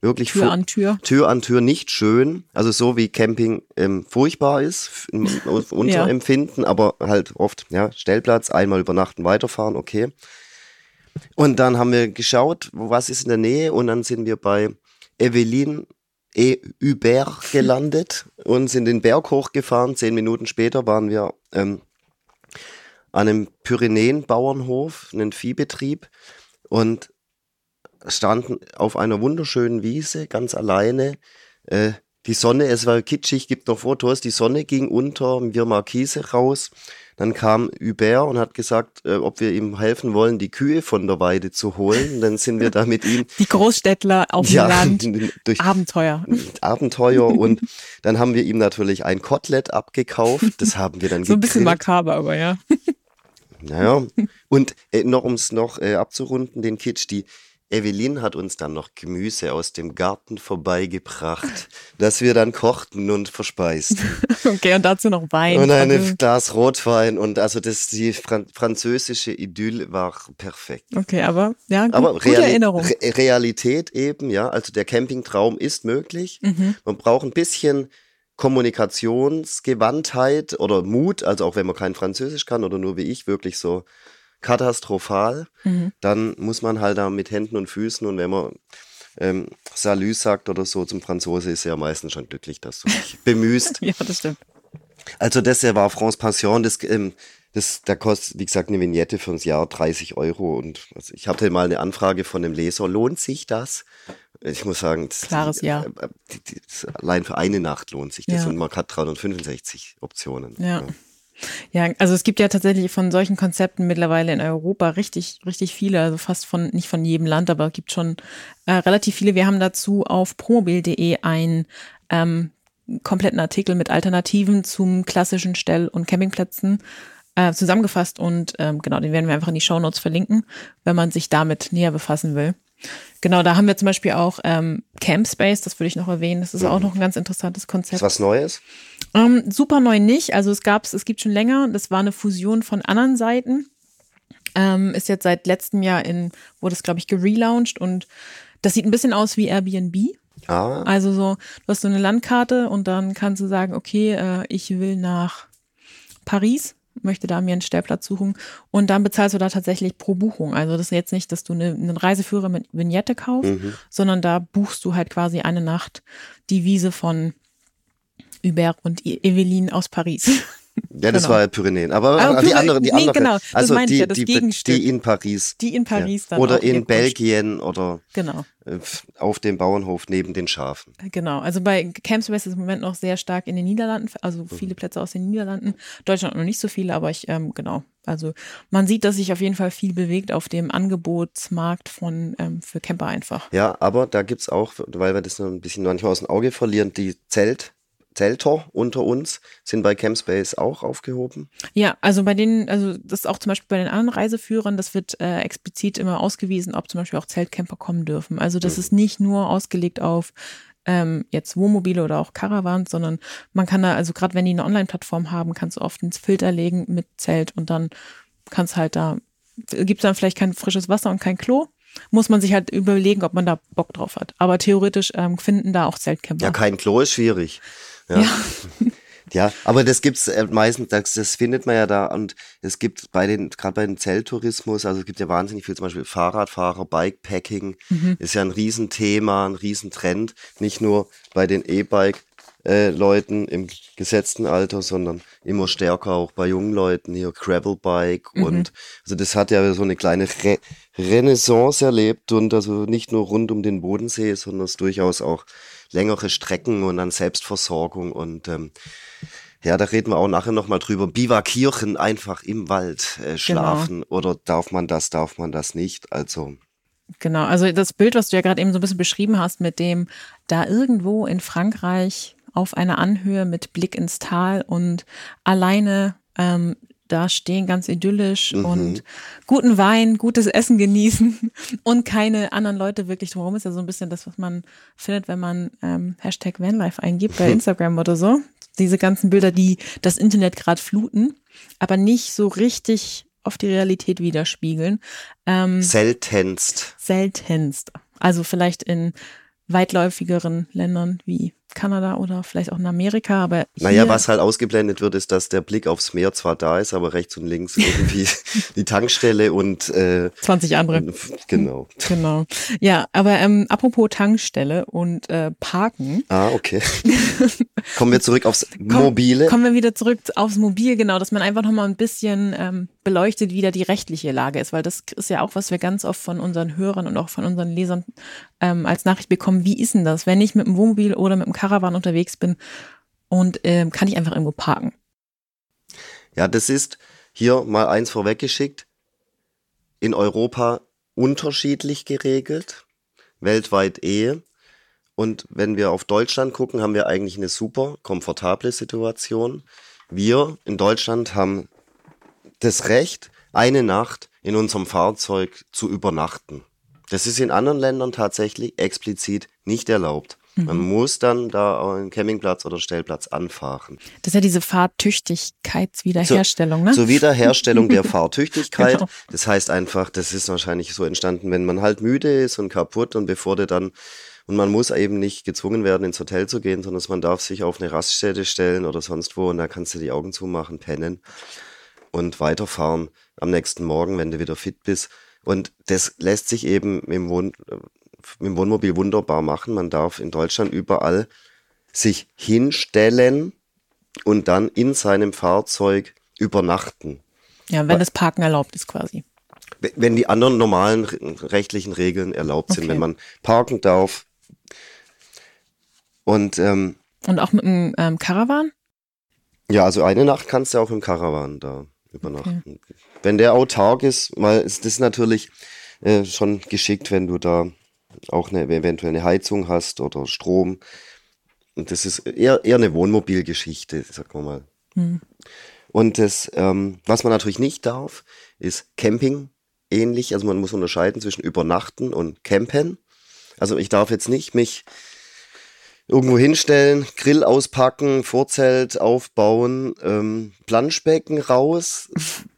wirklich Tür an Tür. Tür an Tür nicht schön. Also so wie Camping ähm, furchtbar ist, unser Ja. Empfinden, aber halt oft, ja, Stellplatz, einmal übernachten, weiterfahren, okay. Und dann haben wir geschaut, was ist in der Nähe und dann sind wir bei Evelyn et Hubert gelandet und sind den Berg hochgefahren. Zehn Minuten später waren wir ähm, an einem Pyrenäen-Bauernhof, einen Viehbetrieb und standen auf einer wunderschönen Wiese ganz alleine. Äh, die Sonne, es war kitschig, gibt noch Fotos, die Sonne ging unter, wir Markise raus. Dann kam Hubert und hat gesagt, äh, ob wir ihm helfen wollen, die Kühe von der Weide zu holen. Dann sind wir da mit ihm Die Großstädtler auf dem Land. durch Abenteuer. Abenteuer und dann haben wir ihm natürlich ein Kotelett abgekauft. Das haben wir dann So ein bisschen gegrillt. makaber, aber ja. Naja, und äh, noch um es noch äh, abzurunden, den Kitsch, die Evelyn hat uns dann noch Gemüse aus dem Garten vorbeigebracht, das wir dann kochten und verspeisten. Okay, und dazu noch Wein. Und ein Glas Rotwein und also das, die Fran französische Idyll war perfekt. okay, aber ja, gut, Aber gute Reali Erinnerung. Re Realität eben, ja, also der Campingtraum ist möglich. Mhm. Man braucht ein bisschen Kommunikationsgewandtheit oder Mut, also auch wenn man kein Französisch kann oder nur wie ich wirklich so katastrophal, Mhm. dann muss man halt da mit Händen und Füßen und wenn man ähm, Salü sagt oder so zum Franzose, ist er ja meistens schon glücklich, dass du dich bemühst. Ja, das stimmt. Also das hier war France Passion, das, ähm, das, da kostet, wie gesagt, eine Vignette für ein Jahr 30 Euro und also ich hatte mal eine Anfrage von einem Leser, lohnt sich das? Ich muss sagen, das, Klares Ja. äh, die, die, das, allein für eine Nacht lohnt sich das Ja. und man hat 365 Optionen. Ja. Ja, also es gibt ja tatsächlich von solchen Konzepten mittlerweile in Europa richtig, richtig viele, also fast von, nicht von jedem Land, aber es gibt schon äh, relativ viele. Wir haben dazu auf promobil.de einen ähm, kompletten Artikel mit Alternativen zum klassischen Stell- und Campingplätzen äh, zusammengefasst und ähm, genau, den werden wir einfach in die Shownotes verlinken, wenn man sich damit näher befassen will. Genau, da haben wir zum Beispiel auch ähm, Camp Space, das würde ich noch erwähnen. Das ist auch noch ein ganz interessantes Ist Konzept. was Neues? Ähm, super neu nicht. Also es gab's, es gibt schon länger. Das war eine Fusion von anderen Seiten. Ähm, ist jetzt seit letztem Jahr in, wurde es, glaube ich, gelauncht und das sieht ein bisschen aus wie Airbnb. Ah, Also so, du hast so eine Landkarte und dann kannst du sagen, okay, äh, ich will nach Paris, möchte da mir einen Stellplatz suchen und dann bezahlst du da tatsächlich pro Buchung. Also das ist jetzt nicht, dass du eine, einen Reiseführer mit Vignette kaufst, Mhm. sondern da buchst du halt quasi eine Nacht die Wiese von Hubert und E- Evelyn aus Paris. Ja, das genau. war ja Pyrenäen. Aber Aber die Pyre- andere, die nee, andere. genau, also meinte ich die, ja, das die, die in Paris. Die in Paris ja. dann Oder in Belgien oder Genau. äh, auf dem Bauernhof neben den Schafen. Genau, also bei Campspace ist im Moment noch sehr stark in den Niederlanden, also viele Plätze aus den Niederlanden. Deutschland noch nicht so viele, aber ich, ähm, genau. Also man sieht, dass sich auf jeden Fall viel bewegt auf dem Angebotsmarkt von ähm, für Camper einfach. Ja, aber da gibt's auch, weil wir das noch ein bisschen manchmal aus dem Auge verlieren, die Zelt, Zelter unter uns sind bei Campspace auch aufgehoben. Ja, also bei denen, also das ist auch zum Beispiel bei den anderen Reiseführern, das wird äh, explizit immer ausgewiesen, ob zum Beispiel auch Zeltcamper kommen dürfen. Also das ist nicht nur ausgelegt auf ähm, jetzt Wohnmobile oder auch Caravans, sondern man kann da, also gerade wenn die eine Online-Plattform haben, kannst du oft ins Filter legen mit Zelt und dann kannst halt da, gibt's dann vielleicht kein frisches Wasser und kein Klo. Muss man sich halt überlegen, ob man da Bock drauf hat. Aber theoretisch ähm, finden da auch Zeltcamper. Ja, kein Klo ist schwierig. Ja. Ja, aber das gibt's äh, meistens, das, das findet man ja da und es gibt bei den, gerade bei dem Zelttourismus, also es gibt ja wahnsinnig viel, zum Beispiel Fahrradfahrer, Bikepacking, ist ja ein Riesenthema, ein Riesentrend, nicht nur bei den E-Bike, äh, Leuten im gesetzten Alter, sondern immer stärker auch bei jungen Leuten hier Gravelbike und also das hat ja so eine kleine Re Renaissance erlebt und also nicht nur rund um den Bodensee, sondern es durchaus auch längere Strecken und dann Selbstversorgung und ähm, ja, da reden wir auch nachher nochmal drüber. Bivakieren einfach im Wald äh, schlafen oder darf man das, darf man das nicht? Also Genau, also das Bild, was du ja gerade eben so ein bisschen beschrieben hast, mit dem da irgendwo in Frankreich auf einer Anhöhe mit Blick ins Tal und alleine ähm, da stehen ganz idyllisch und guten Wein, gutes Essen genießen und keine anderen Leute wirklich drumherum ist ja so ein bisschen das, was man findet, wenn man ähm, Hashtag Vanlife eingibt bei Instagram oder so. Diese ganzen Bilder, die das Internet gerade fluten, aber nicht so richtig auf die Realität widerspiegeln. Ähm, seltenst. seltenst. Also vielleicht in weitläufigeren Ländern wie Kanada oder vielleicht auch in Amerika, aber naja, was halt ausgeblendet wird, ist, dass der Blick aufs Meer zwar da ist, aber rechts und links irgendwie die Tankstelle und äh, 20 andere. Genau. Genau. Ja, aber ähm, apropos Tankstelle und äh, Parken. Ah, okay. kommen wir zurück aufs Mobile. Kommen wir wieder zurück aufs Mobil, genau, dass man einfach nochmal ein bisschen ähm, beleuchtet, wie da die rechtliche Lage ist, weil das ist ja auch, was wir ganz oft von unseren Hörern und auch von unseren Lesern ähm, als Nachricht bekommen. Wie ist denn das, wenn ich mit dem Wohnmobil oder mit dem Caravan unterwegs bin und ähm, kann ich einfach irgendwo parken? Ja, das ist hier mal eins vorweggeschickt. In Europa unterschiedlich geregelt, weltweit eh. Und wenn wir auf Deutschland gucken, haben wir eigentlich eine super komfortable Situation. Wir in Deutschland haben das Recht, eine Nacht in unserem Fahrzeug zu übernachten. Das ist in anderen Ländern tatsächlich explizit nicht erlaubt. Man mhm. muss dann da einen Campingplatz oder Stellplatz anfahren. Das ist ja diese Fahrtüchtigkeitswiederherstellung, ne? Zur Wiederherstellung der Fahrtüchtigkeit. Genau. Das heißt einfach, das ist wahrscheinlich so entstanden, wenn man halt müde ist und kaputt und bevor der dann und man muss eben nicht gezwungen werden, ins Hotel zu gehen, sondern man darf sich auf eine Raststätte stellen oder sonst wo und da kannst du die Augen zumachen, pennen und weiterfahren am nächsten Morgen, wenn du wieder fit bist. Und das lässt sich eben im, Wohn im Wohnmobil wunderbar machen. Man darf in Deutschland überall sich hinstellen und dann in seinem Fahrzeug übernachten. Ja, wenn das Parken erlaubt ist quasi. Wenn die anderen normalen rechtlichen Regeln erlaubt sind, okay. wenn man parken darf. Und, ähm, und auch mit einem ähm, Caravan? Ja, also eine Nacht kannst du auch im Caravan da übernachten. Okay. Wenn der autark ist, mal ist das natürlich äh, schon geschickt, wenn du da auch eine eventuell eine Heizung hast oder Strom. Und das ist eher, eher eine Wohnmobilgeschichte, sagen wir mal. Mhm. Und das, ähm, was man natürlich nicht darf, ist Camping ähnlich. Also man muss unterscheiden zwischen Übernachten und Campen. Also ich darf jetzt nicht mich irgendwo hinstellen, Grill auspacken, Vorzelt aufbauen, ähm, Planschbecken raus.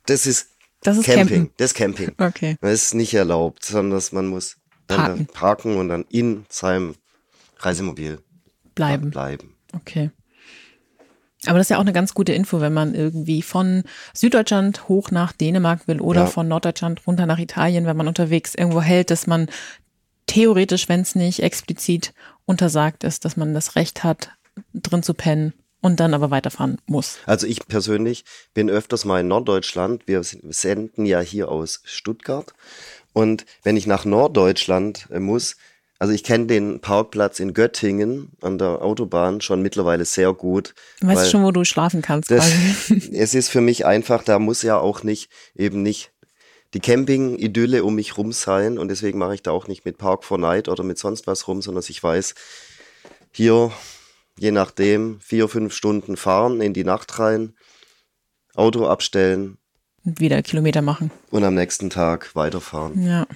Das ist, das ist Camping. Campen. Das ist Camping. Okay. Das ist nicht erlaubt, sondern man muss dann parken. parken und dann in seinem Reisemobil bleiben. bleiben. Okay. Aber das ist ja auch eine ganz gute Info, wenn man irgendwie von Süddeutschland hoch nach Dänemark will oder ja. von Norddeutschland runter nach Italien, wenn man unterwegs irgendwo hält, dass man theoretisch, wenn es nicht explizit untersagt ist, dass man das Recht hat, drin zu pennen und dann aber weiterfahren muss. Also ich persönlich bin öfters mal in Norddeutschland. Wir senden ja hier aus Stuttgart. Und wenn ich nach Norddeutschland äh, muss, also ich kenne den Parkplatz in Göttingen an der Autobahn schon mittlerweile sehr gut. Du weißt schon, wo du schlafen kannst. Das, es ist für mich einfach, da muss ja auch nicht eben nicht die Camping-Idylle um mich rum sein und deswegen mache ich da auch nicht mit Park for Night oder mit sonst was rum, sondern ich weiß, hier, je nachdem, vier, fünf Stunden fahren in die Nacht rein, Auto abstellen. Und wieder Kilometer machen. Und am nächsten Tag weiterfahren. Ja.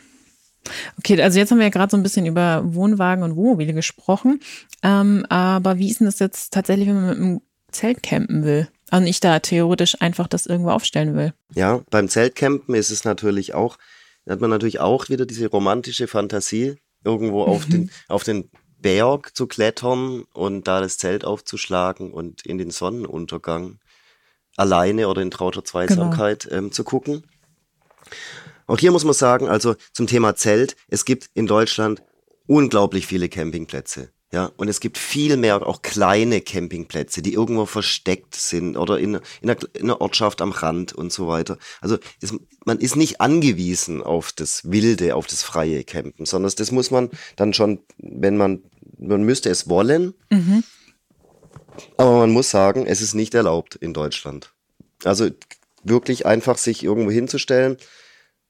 Okay, also jetzt haben wir ja gerade so ein bisschen über Wohnwagen und Wohnmobile gesprochen. Ähm, aber wie ist denn das jetzt tatsächlich, wenn man mit einem Zelt campen will? Und ich da theoretisch einfach das irgendwo aufstellen will. Ja, beim Zeltcampen ist es natürlich auch, da hat man natürlich auch wieder diese romantische Fantasie, irgendwo mhm. auf, den, auf den Berg zu klettern und da das Zelt aufzuschlagen und in den Sonnenuntergang alleine oder in trauter Zweisamkeit genau. ähm, zu gucken. Auch hier muss man sagen, also zum Thema Zelt, es gibt in Deutschland unglaublich viele Campingplätze. Ja, und es gibt viel mehr auch kleine Campingplätze, die irgendwo versteckt sind oder in, in, einer, in einer Ortschaft am Rand und so weiter. Also es, man ist nicht angewiesen auf das wilde, auf das freie Campen, sondern das muss man dann schon, wenn man, man müsste es wollen, mhm. aber man muss sagen, es ist nicht erlaubt in Deutschland. Also wirklich einfach sich irgendwo hinzustellen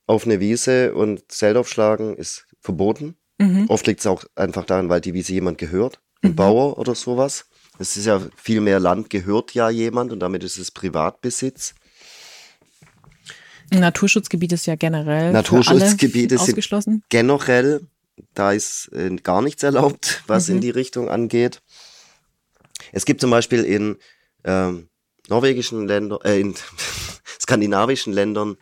auf eine Wiese und Zelt aufschlagen ist verboten. Mhm. Oft liegt es auch einfach daran, weil die Wiese jemand gehört, ein mhm. Bauer oder sowas. Es ist ja viel mehr Land gehört ja jemand und damit ist es Privatbesitz. Naturschutzgebiet ist ja generell Naturschutzgebiete sind generell, da ist äh, gar nichts erlaubt, was mhm. in die Richtung angeht. Es gibt zum Beispiel in ähm, norwegischen Ländern, äh, in skandinavischen Ländern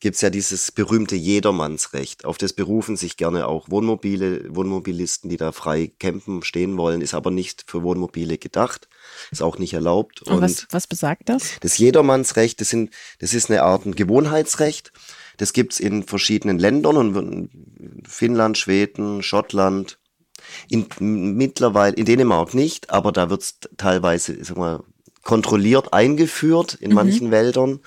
gibt's ja dieses berühmte Jedermannsrecht. Auf das berufen sich gerne auch Wohnmobile, Wohnmobilisten, die da frei campen, stehen wollen, ist aber nicht für Wohnmobile gedacht, ist auch nicht erlaubt. Und, Und was, was besagt das? Das Jedermannsrecht, das, sind, das ist eine Art ein Gewohnheitsrecht. Das gibt's in verschiedenen Ländern und Finnland, Schweden, Schottland, in, mittlerweile, in Dänemark nicht, aber da wird's teilweise, sag mal, kontrolliert eingeführt in mhm. manchen Wäldern.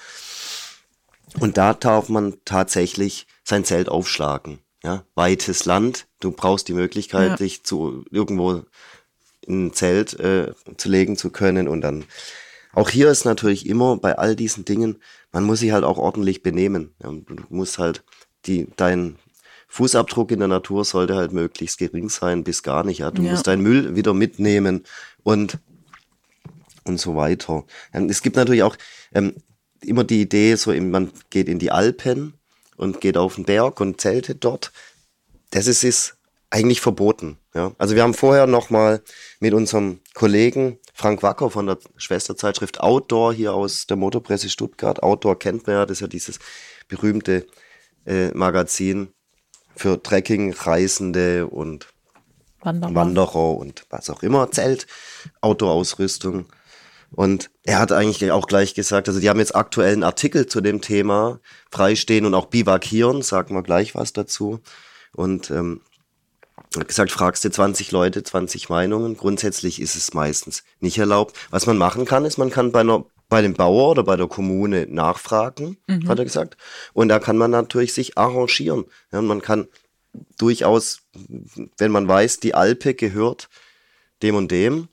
Und da darf man tatsächlich sein Zelt aufschlagen. Ja, weites Land. Du brauchst die Möglichkeit, ja. dich zu irgendwo in ein Zelt äh, zu legen zu können. Und dann auch hier ist natürlich immer bei all diesen Dingen, man muss sich halt auch ordentlich benehmen. Ja, du musst halt die, dein Fußabdruck in der Natur sollte halt möglichst gering sein, bis gar nicht. Ja. Du ja. musst deinen Müll wieder mitnehmen und und so weiter. Ähm, es gibt natürlich auch ähm, immer die Idee, so man geht in die Alpen und geht auf den Berg und zeltet dort. Das ist, ist eigentlich verboten. Ja. Also wir haben vorher nochmal mit unserem Kollegen Frank Wacker von der Schwesterzeitschrift Outdoor hier aus der Motorpresse Stuttgart. Outdoor kennt man ja, das ist ja dieses berühmte äh, Magazin für Trekking-Reisende und Wanderer. Wanderer und was auch immer, Zelt, Outdoor-Ausrüstung. Und er hat eigentlich auch gleich gesagt, also die haben jetzt aktuellen Artikel zu dem Thema freistehen und auch bivakieren, sagen wir gleich was dazu. Und ähm, hat gesagt, fragst du 20 Leute, 20 Meinungen. Grundsätzlich ist es meistens nicht erlaubt. Was man machen kann, ist, man kann bei einer bei dem Bauer oder bei der Kommune nachfragen, mhm. hat er gesagt. Und da kann man natürlich sich arrangieren. Ja, und man kann durchaus, wenn man weiß, die Alpe gehört dem und dem,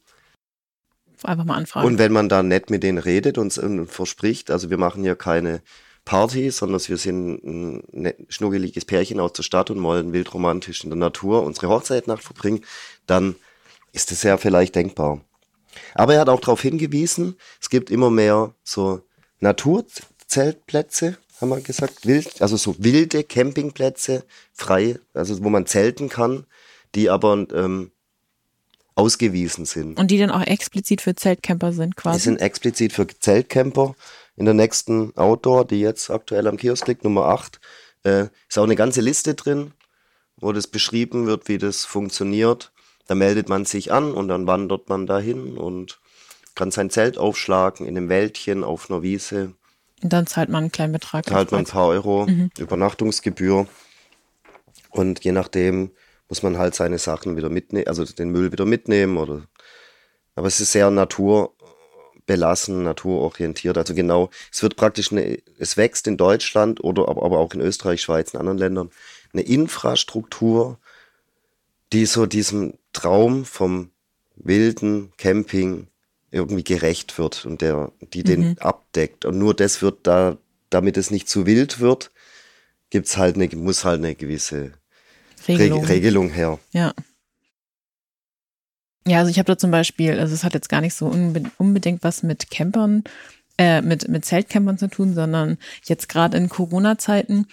einfach mal anfragen. Und wenn man da nett mit denen redet und, und verspricht, also wir machen hier keine Party, sondern wir sind ein schnuggeliges Pärchen aus der Stadt und wollen wildromantisch in der Natur unsere Hochzeitnacht verbringen, dann ist das ja vielleicht denkbar. Aber er hat auch darauf hingewiesen, es gibt immer mehr so Naturzeltplätze, haben wir gesagt, wild, also so wilde Campingplätze, frei, also wo man zelten kann, die aber ähm, ausgewiesen sind. Und die dann auch explizit für Zeltcamper sind quasi? Die sind explizit für Zeltcamper. In der nächsten Outdoor, die jetzt aktuell am Kiosk liegt, Nummer 8, äh, ist auch eine ganze Liste drin, wo das beschrieben wird, wie das funktioniert. Da meldet man sich an und dann wandert man dahin und kann sein Zelt aufschlagen in einem Wäldchen auf einer Wiese. Und dann zahlt man einen kleinen Betrag. Zahlt man ein paar Euro mhm. Übernachtungsgebühr. Und je nachdem, muss man halt seine Sachen wieder mitnehmen, also den Müll wieder mitnehmen oder. Aber es ist sehr naturbelassen, naturorientiert. Also genau, es wird praktisch eine, es wächst in Deutschland oder aber auch in Österreich, Schweiz, in anderen Ländern eine Infrastruktur, die so diesem Traum vom wilden Camping irgendwie gerecht wird und der, die den mhm. abdeckt. Und nur das wird da, damit es nicht zu wild wird, gibt's halt eine, muss halt eine gewisse Regelung, Regelung her. Ja. Ja, also ich habe da zum Beispiel, also es hat jetzt gar nicht so unbedingt was mit Campern, äh, mit, mit Zeltcampern zu tun, sondern jetzt gerade in Corona-Zeiten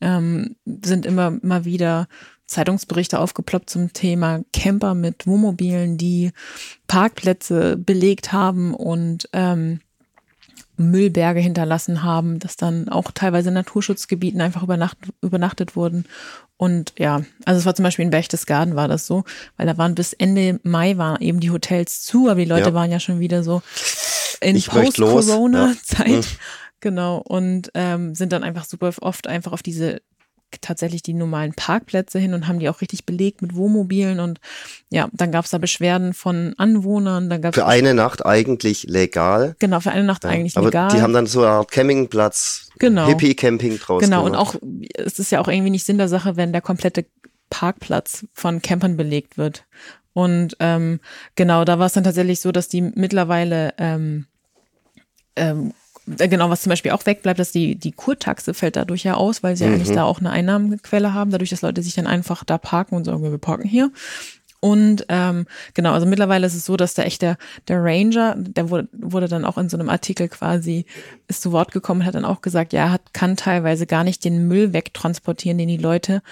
ähm, sind immer mal wieder Zeitungsberichte aufgeploppt zum Thema Camper mit Wohnmobilen, die Parkplätze belegt haben und ähm, Müllberge hinterlassen haben, dass dann auch teilweise in Naturschutzgebieten einfach übernacht, übernachtet wurden. Und ja, also es war zum Beispiel in Berchtesgaden war das so, weil da waren bis Ende Mai waren eben die Hotels zu, aber die Leute ja. waren ja schon wieder so in Post-Corona-Zeit. Ja. Mhm. Genau, und ähm, sind dann einfach super oft einfach auf diese tatsächlich die normalen Parkplätze hin und haben die auch richtig belegt mit Wohnmobilen und ja, dann gab es da Beschwerden von Anwohnern. Dann gab's für eine Nacht eigentlich legal. Genau, für eine Nacht ja, eigentlich aber legal. Die haben dann so eine Art Campingplatz, genau. Hippie-Camping draußen. Genau, gemacht. und auch, es ist ja auch irgendwie nicht Sinn der Sache, wenn der komplette Parkplatz von Campern belegt wird. Und ähm, genau, da war es dann tatsächlich so, dass die mittlerweile ähm, ähm, äh, genau, was zum Beispiel auch wegbleibt, dass die, die Kurtaxe fällt dadurch ja aus, weil sie mhm. eigentlich da auch eine Einnahmenquelle haben, dadurch, dass Leute sich dann einfach da parken und sagen, wir parken hier. Und ähm, genau, also mittlerweile ist es so, dass da echt der, der Ranger, der wurde, wurde dann auch in so einem Artikel quasi, ist zu Wort gekommen, hat dann auch gesagt, ja, hat, kann teilweise gar nicht den Müll wegtransportieren, den die Leute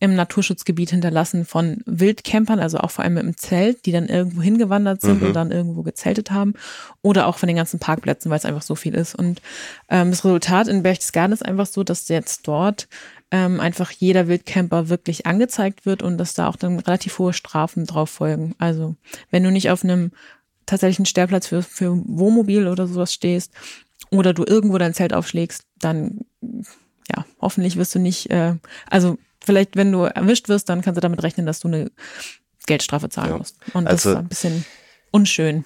im Naturschutzgebiet hinterlassen von Wildcampern, also auch vor allem im Zelt, die dann irgendwo hingewandert sind Mhm. und dann irgendwo gezeltet haben. Oder auch von den ganzen Parkplätzen, weil es einfach so viel ist. Und ähm, das Resultat in Berchtesgaden ist einfach so, dass jetzt dort ähm, einfach jeder Wildcamper wirklich angezeigt wird und dass da auch dann relativ hohe Strafen drauf folgen. Also wenn du nicht auf einem tatsächlichen Stellplatz für, für Wohnmobil oder sowas stehst oder du irgendwo dein Zelt aufschlägst, dann ja, hoffentlich wirst du nicht, äh, also vielleicht, wenn du erwischt wirst, dann kannst du damit rechnen, dass du eine Geldstrafe zahlen Ja. musst. Und Also- das war ein bisschen unschön.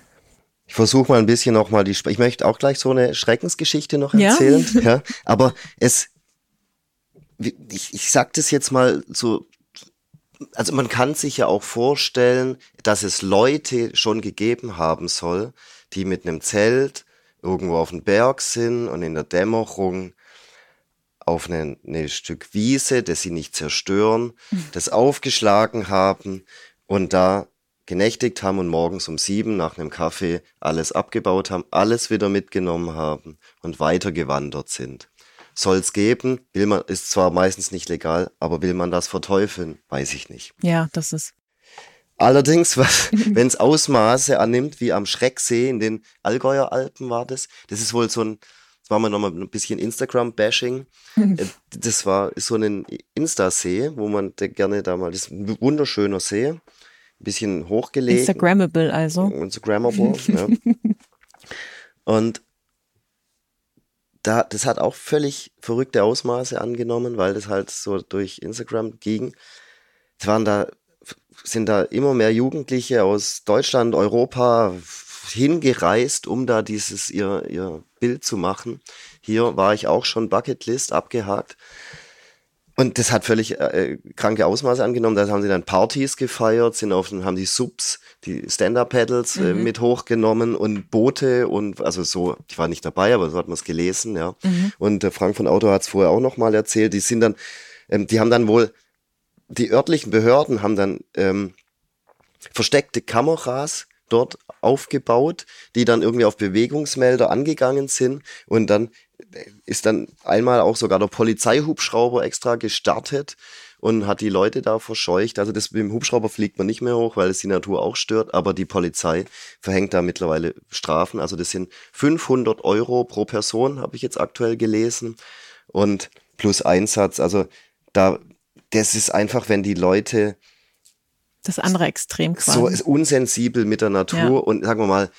Ich versuche mal ein bisschen nochmal die, ich möchte auch gleich so eine Schreckensgeschichte noch Ja. erzählen. Ja. aber es, ich, ich sag das jetzt mal so, also man kann sich ja auch vorstellen, dass es Leute schon gegeben haben soll, die mit einem Zelt irgendwo auf dem Berg sind und in der Dämmerung auf ein eine Stück Wiese, das sie nicht zerstören, das aufgeschlagen haben und da genächtigt haben und morgens um sieben nach einem Kaffee alles abgebaut haben, alles wieder mitgenommen haben und weitergewandert sind. Soll's geben, will man, ist zwar meistens nicht legal, aber will man das verteufeln, weiß ich nicht. Ja, das ist, Allerdings, wenn es Ausmaße annimmt, wie am Schrecksee in den Allgäuer Alpen war das, das ist wohl so ein, das war mal nochmal ein bisschen Instagram-Bashing. Äh, Das war so ein Insta-See, wo man gerne da mal, das ist ein wunderschöner See, ein bisschen hochgelegt. Instagrammable also. Instagrammable, ja. Und da, das hat auch völlig verrückte Ausmaße angenommen, weil das halt so durch Instagram ging. Es waren da, sind da immer mehr Jugendliche aus Deutschland, Europa hingereist, um da dieses, ihr, ihr Bild zu machen. Hier war ich auch schon Bucketlist abgehakt. Und das hat völlig äh, kranke Ausmaße angenommen. Da haben sie dann Partys gefeiert, sind auf, haben die Subs, die Stand-Up-Pedals äh, mit hochgenommen und Boote und also so, ich war nicht dabei, aber so hat man es gelesen, ja. Und der Frank von Auto hat es vorher auch nochmal erzählt. Die sind dann, ähm, die haben dann wohl, die örtlichen Behörden haben dann ähm, versteckte Kameras dort aufgebaut, die dann irgendwie auf Bewegungsmelder angegangen sind und dann ist dann einmal auch sogar der Polizeihubschrauber extra gestartet und hat die Leute da verscheucht. Also das mit dem Hubschrauber fliegt man nicht mehr hoch, weil es die Natur auch stört, aber die Polizei verhängt da mittlerweile Strafen. Also das sind 500 Euro pro Person, habe ich jetzt aktuell gelesen und plus Einsatz. Also da, das ist einfach, wenn die Leute Das andere Extrem quasi. so ist unsensibel mit der Natur Ja. und sagen wir mal,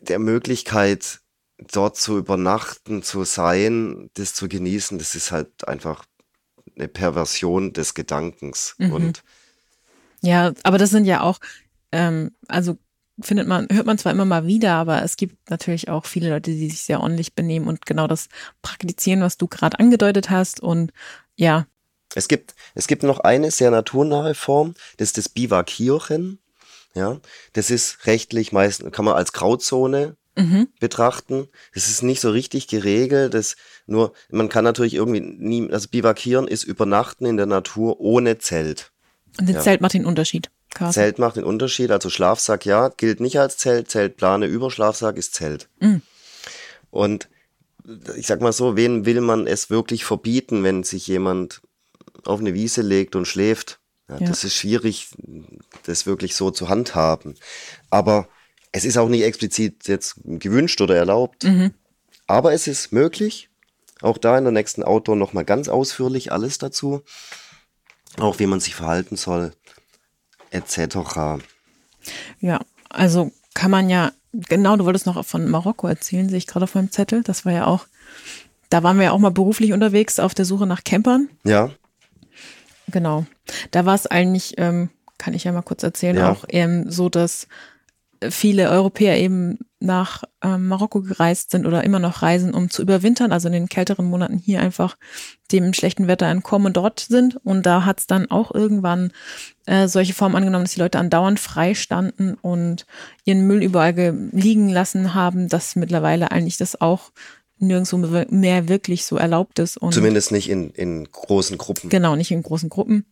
der Möglichkeit, dort zu übernachten, zu sein, das zu genießen, das ist halt einfach eine Perversion des Gedankens. Mhm. Und Ja, aber das sind ja auch, ähm, also findet man, hört man zwar immer mal wieder, aber es gibt natürlich auch viele Leute, die sich sehr ordentlich benehmen und genau das praktizieren, was du gerade angedeutet hast. Und ja, es gibt, es gibt noch eine sehr naturnahe Form, das ist das Bivakieren. Ja, das ist rechtlich meistens, kann man als Grauzone mhm. betrachten. Das ist nicht so richtig geregelt. Das nur, man kann natürlich irgendwie nie, also Bivakieren ist Übernachten in der Natur ohne Zelt. und das Ja. Zelt macht den Unterschied. Carsten. Zelt macht den Unterschied. Also Schlafsack, ja, gilt nicht als Zelt. Zeltplane über Schlafsack ist Zelt. Mhm. Und ich sag mal so, wen will man es wirklich verbieten, wenn sich jemand auf eine Wiese legt und schläft? Ja, Ja. Das ist schwierig, das wirklich so zu handhaben. Aber es ist auch nicht explizit jetzt gewünscht oder erlaubt. Mhm. Aber es ist möglich. Auch da in der nächsten Outdoor nochmal ganz ausführlich alles dazu. Auch wie man sich verhalten soll, etc. Ja, also kann man ja, genau, du wolltest noch von Marokko erzählen, sehe ich gerade auf meinem Zettel. Das war ja auch, da waren wir ja auch mal beruflich unterwegs auf der Suche nach Campern. Ja, Genau. Da war es eigentlich, ähm, kann ich ja mal kurz erzählen, Ja. auch ähm, so, dass viele Europäer eben nach ähm, Marokko gereist sind oder immer noch reisen, um zu überwintern, also in den kälteren Monaten hier einfach dem schlechten Wetter entkommen und dort sind. Und da hat es dann auch irgendwann äh, solche Formen angenommen, dass die Leute andauernd frei standen und ihren Müll überall ge- liegen lassen haben, dass mittlerweile eigentlich das auch nirgendwo mehr wirklich so erlaubt ist. Und zumindest nicht in, in großen Gruppen. Genau, nicht in großen Gruppen.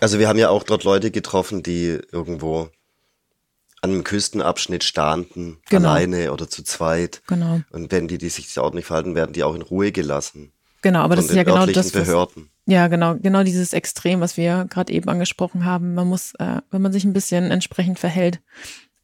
Also wir haben ja auch dort Leute getroffen, die irgendwo an einem Küstenabschnitt standen, Genau. alleine oder zu zweit. Genau. Und wenn die, die sich ordentlich verhalten, werden die auch in Ruhe gelassen. Genau, aber das ist ja genau das, was, Behörden. Ja, genau, genau dieses Extrem, was wir gerade eben angesprochen haben. Man muss, äh, wenn man sich ein bisschen entsprechend verhält,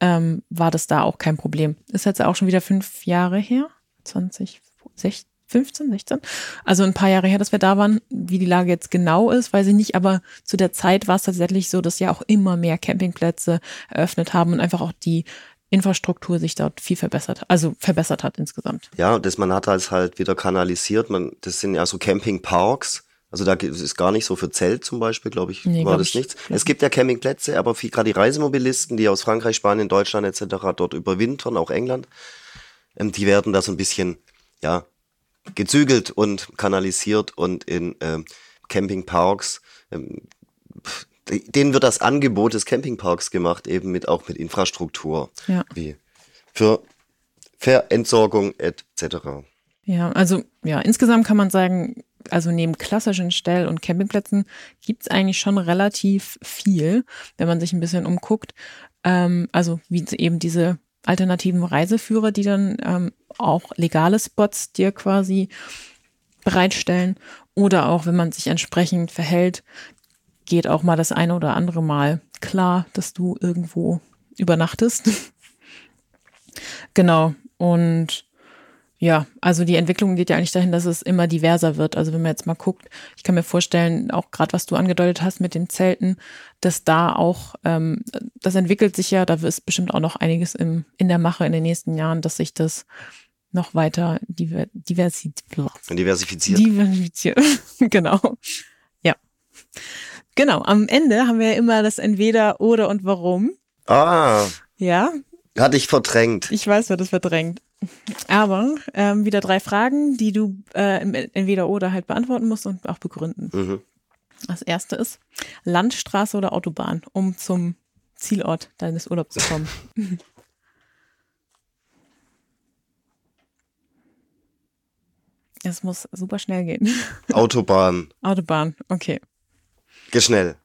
ähm, war das da auch kein Problem. Ist jetzt auch schon wieder fünf Jahre her, 20, 16, 15, 16. Also ein paar Jahre her, dass wir da waren. Wie die Lage jetzt genau ist, weiß ich nicht. Aber zu der Zeit war es tatsächlich so, dass ja auch immer mehr Campingplätze eröffnet haben und einfach auch die Infrastruktur sich dort viel verbessert, also verbessert hat insgesamt. Ja, das man hat als halt wieder kanalisiert. Man, das sind ja so Campingparks. Also da ist gar nicht so für Zelt zum Beispiel, glaube ich, Nee, war glaub das ich- nichts. Es gibt ja Campingplätze, aber gerade die Reisemobilisten, die aus Frankreich, Spanien, Deutschland etc. dort überwintern, auch England, ähm, die werden da so ein bisschen, ja, gezügelt und kanalisiert und in ähm, Campingparks, ähm, denen wird das Angebot des Campingparks gemacht, eben mit auch mit Infrastruktur, Ja. wie für Verentsorgung etc. Ja, also ja, insgesamt kann man sagen, also neben klassischen Stell- und Campingplätzen gibt's eigentlich schon relativ viel, wenn man sich ein bisschen umguckt. Ähm, also wie eben diese alternativen Reiseführer, die dann ähm, auch legale Spots dir quasi bereitstellen. Oder auch, wenn man sich entsprechend verhält, geht auch mal das eine oder andere Mal klar, dass du irgendwo übernachtest. genau. Und ja, also die Entwicklung geht ja eigentlich dahin, dass es immer diverser wird. Also wenn man jetzt mal guckt, ich kann mir vorstellen, auch gerade was du angedeutet hast mit den Zelten, dass da auch, ähm, das entwickelt sich ja, da ist bestimmt auch noch einiges im, in der Mache in den nächsten Jahren, dass sich das noch weiter diver, diversi, diversifiziert. diversifiziert. genau. Ja. Genau. Am Ende haben wir ja immer das Entweder oder und warum. ah, Ja, hatte ich verdrängt. ich weiß, wer das verdrängt. Aber ähm, wieder drei Fragen, die du äh, entweder oder halt beantworten musst und auch begründen. Mhm. Das erste ist Landstraße oder Autobahn, um zum Zielort deines Urlaubs zu kommen. Es muss super schnell gehen. Autobahn, Autobahn, okay. geh schnell.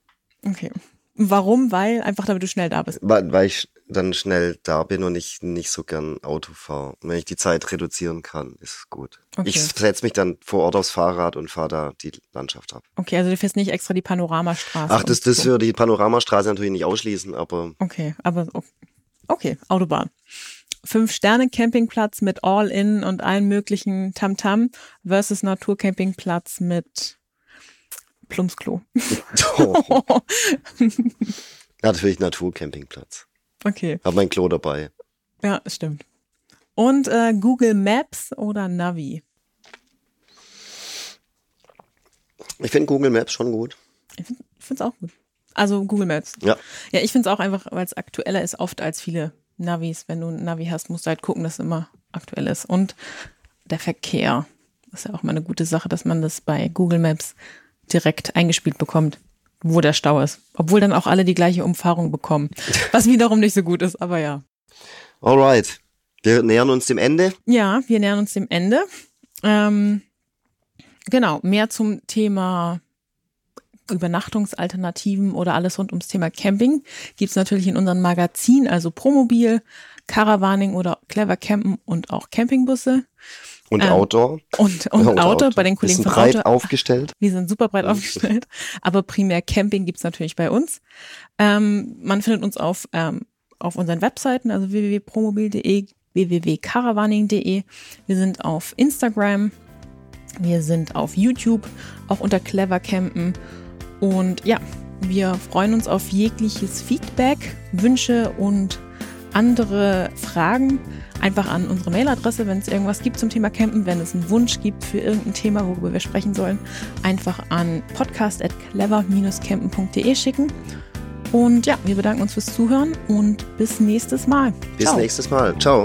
Okay. Warum? Weil einfach damit du schnell da bist. Weil ich dann schnell da bin und ich nicht so gern Auto fahre. Wenn ich die Zeit reduzieren kann, ist gut. Okay. Ich setze mich dann vor Ort aufs Fahrrad und fahre da die Landschaft ab. Okay, also du fährst nicht extra die Panoramastraße. Ach, das, das würde die Panoramastraße natürlich nicht ausschließen, aber Okay, aber okay, Autobahn. Fünf Sterne Campingplatz mit All-In und allen möglichen Tamtam versus Naturcampingplatz mit Plumpsklo. oh, natürlich Naturcampingplatz. Okay, Hab mein Klo dabei. ja, stimmt. Und äh, Google Maps oder Navi? Ich finde Google Maps schon gut. Ich finde es auch gut. Also Google Maps. Ja. Ja, ich finde es auch einfach, weil es aktueller ist oft als viele Navis. Wenn du ein Navi hast, musst du halt gucken, dass es immer aktuell ist. Und der Verkehr. Das ist ja auch mal eine gute Sache, dass man das bei Google Maps direkt eingespielt bekommt, wo der Stau ist. Obwohl dann auch alle die gleiche Umfahrung bekommen. Was wiederum nicht so gut ist, aber ja. Alright. Wir nähern uns dem Ende. Ja, wir nähern uns dem Ende. Ähm, genau, mehr zum Thema Übernachtungsalternativen oder alles rund ums Thema Camping gibt's natürlich in unserem Magazin, also Promobil, Caravaning oder Clever Campen und auch Campingbusse Und Ähm, Outdoor. und, und Ja, Auto bei den Kollegen von breit Auto. aufgestellt. Wir sind super breit aufgestellt, aber primär Camping gibt's natürlich bei uns. Ähm, man findet uns auf, ähm, auf unseren Webseiten, also www.promobil.de, www.caravaning.de. Wir sind auf Instagram, wir sind auf YouTube, auch unter Clever Campen. Und ja, wir freuen uns auf jegliches Feedback, Wünsche und andere Fragen. Einfach an unsere Mailadresse, wenn es irgendwas gibt zum Thema Campen, wenn es einen Wunsch gibt für irgendein Thema, worüber wir sprechen sollen, einfach an podcast.clever-campen.de schicken. Und ja, wir bedanken uns fürs Zuhören und bis nächstes Mal. Bis Ciao. nächstes Mal. Ciao.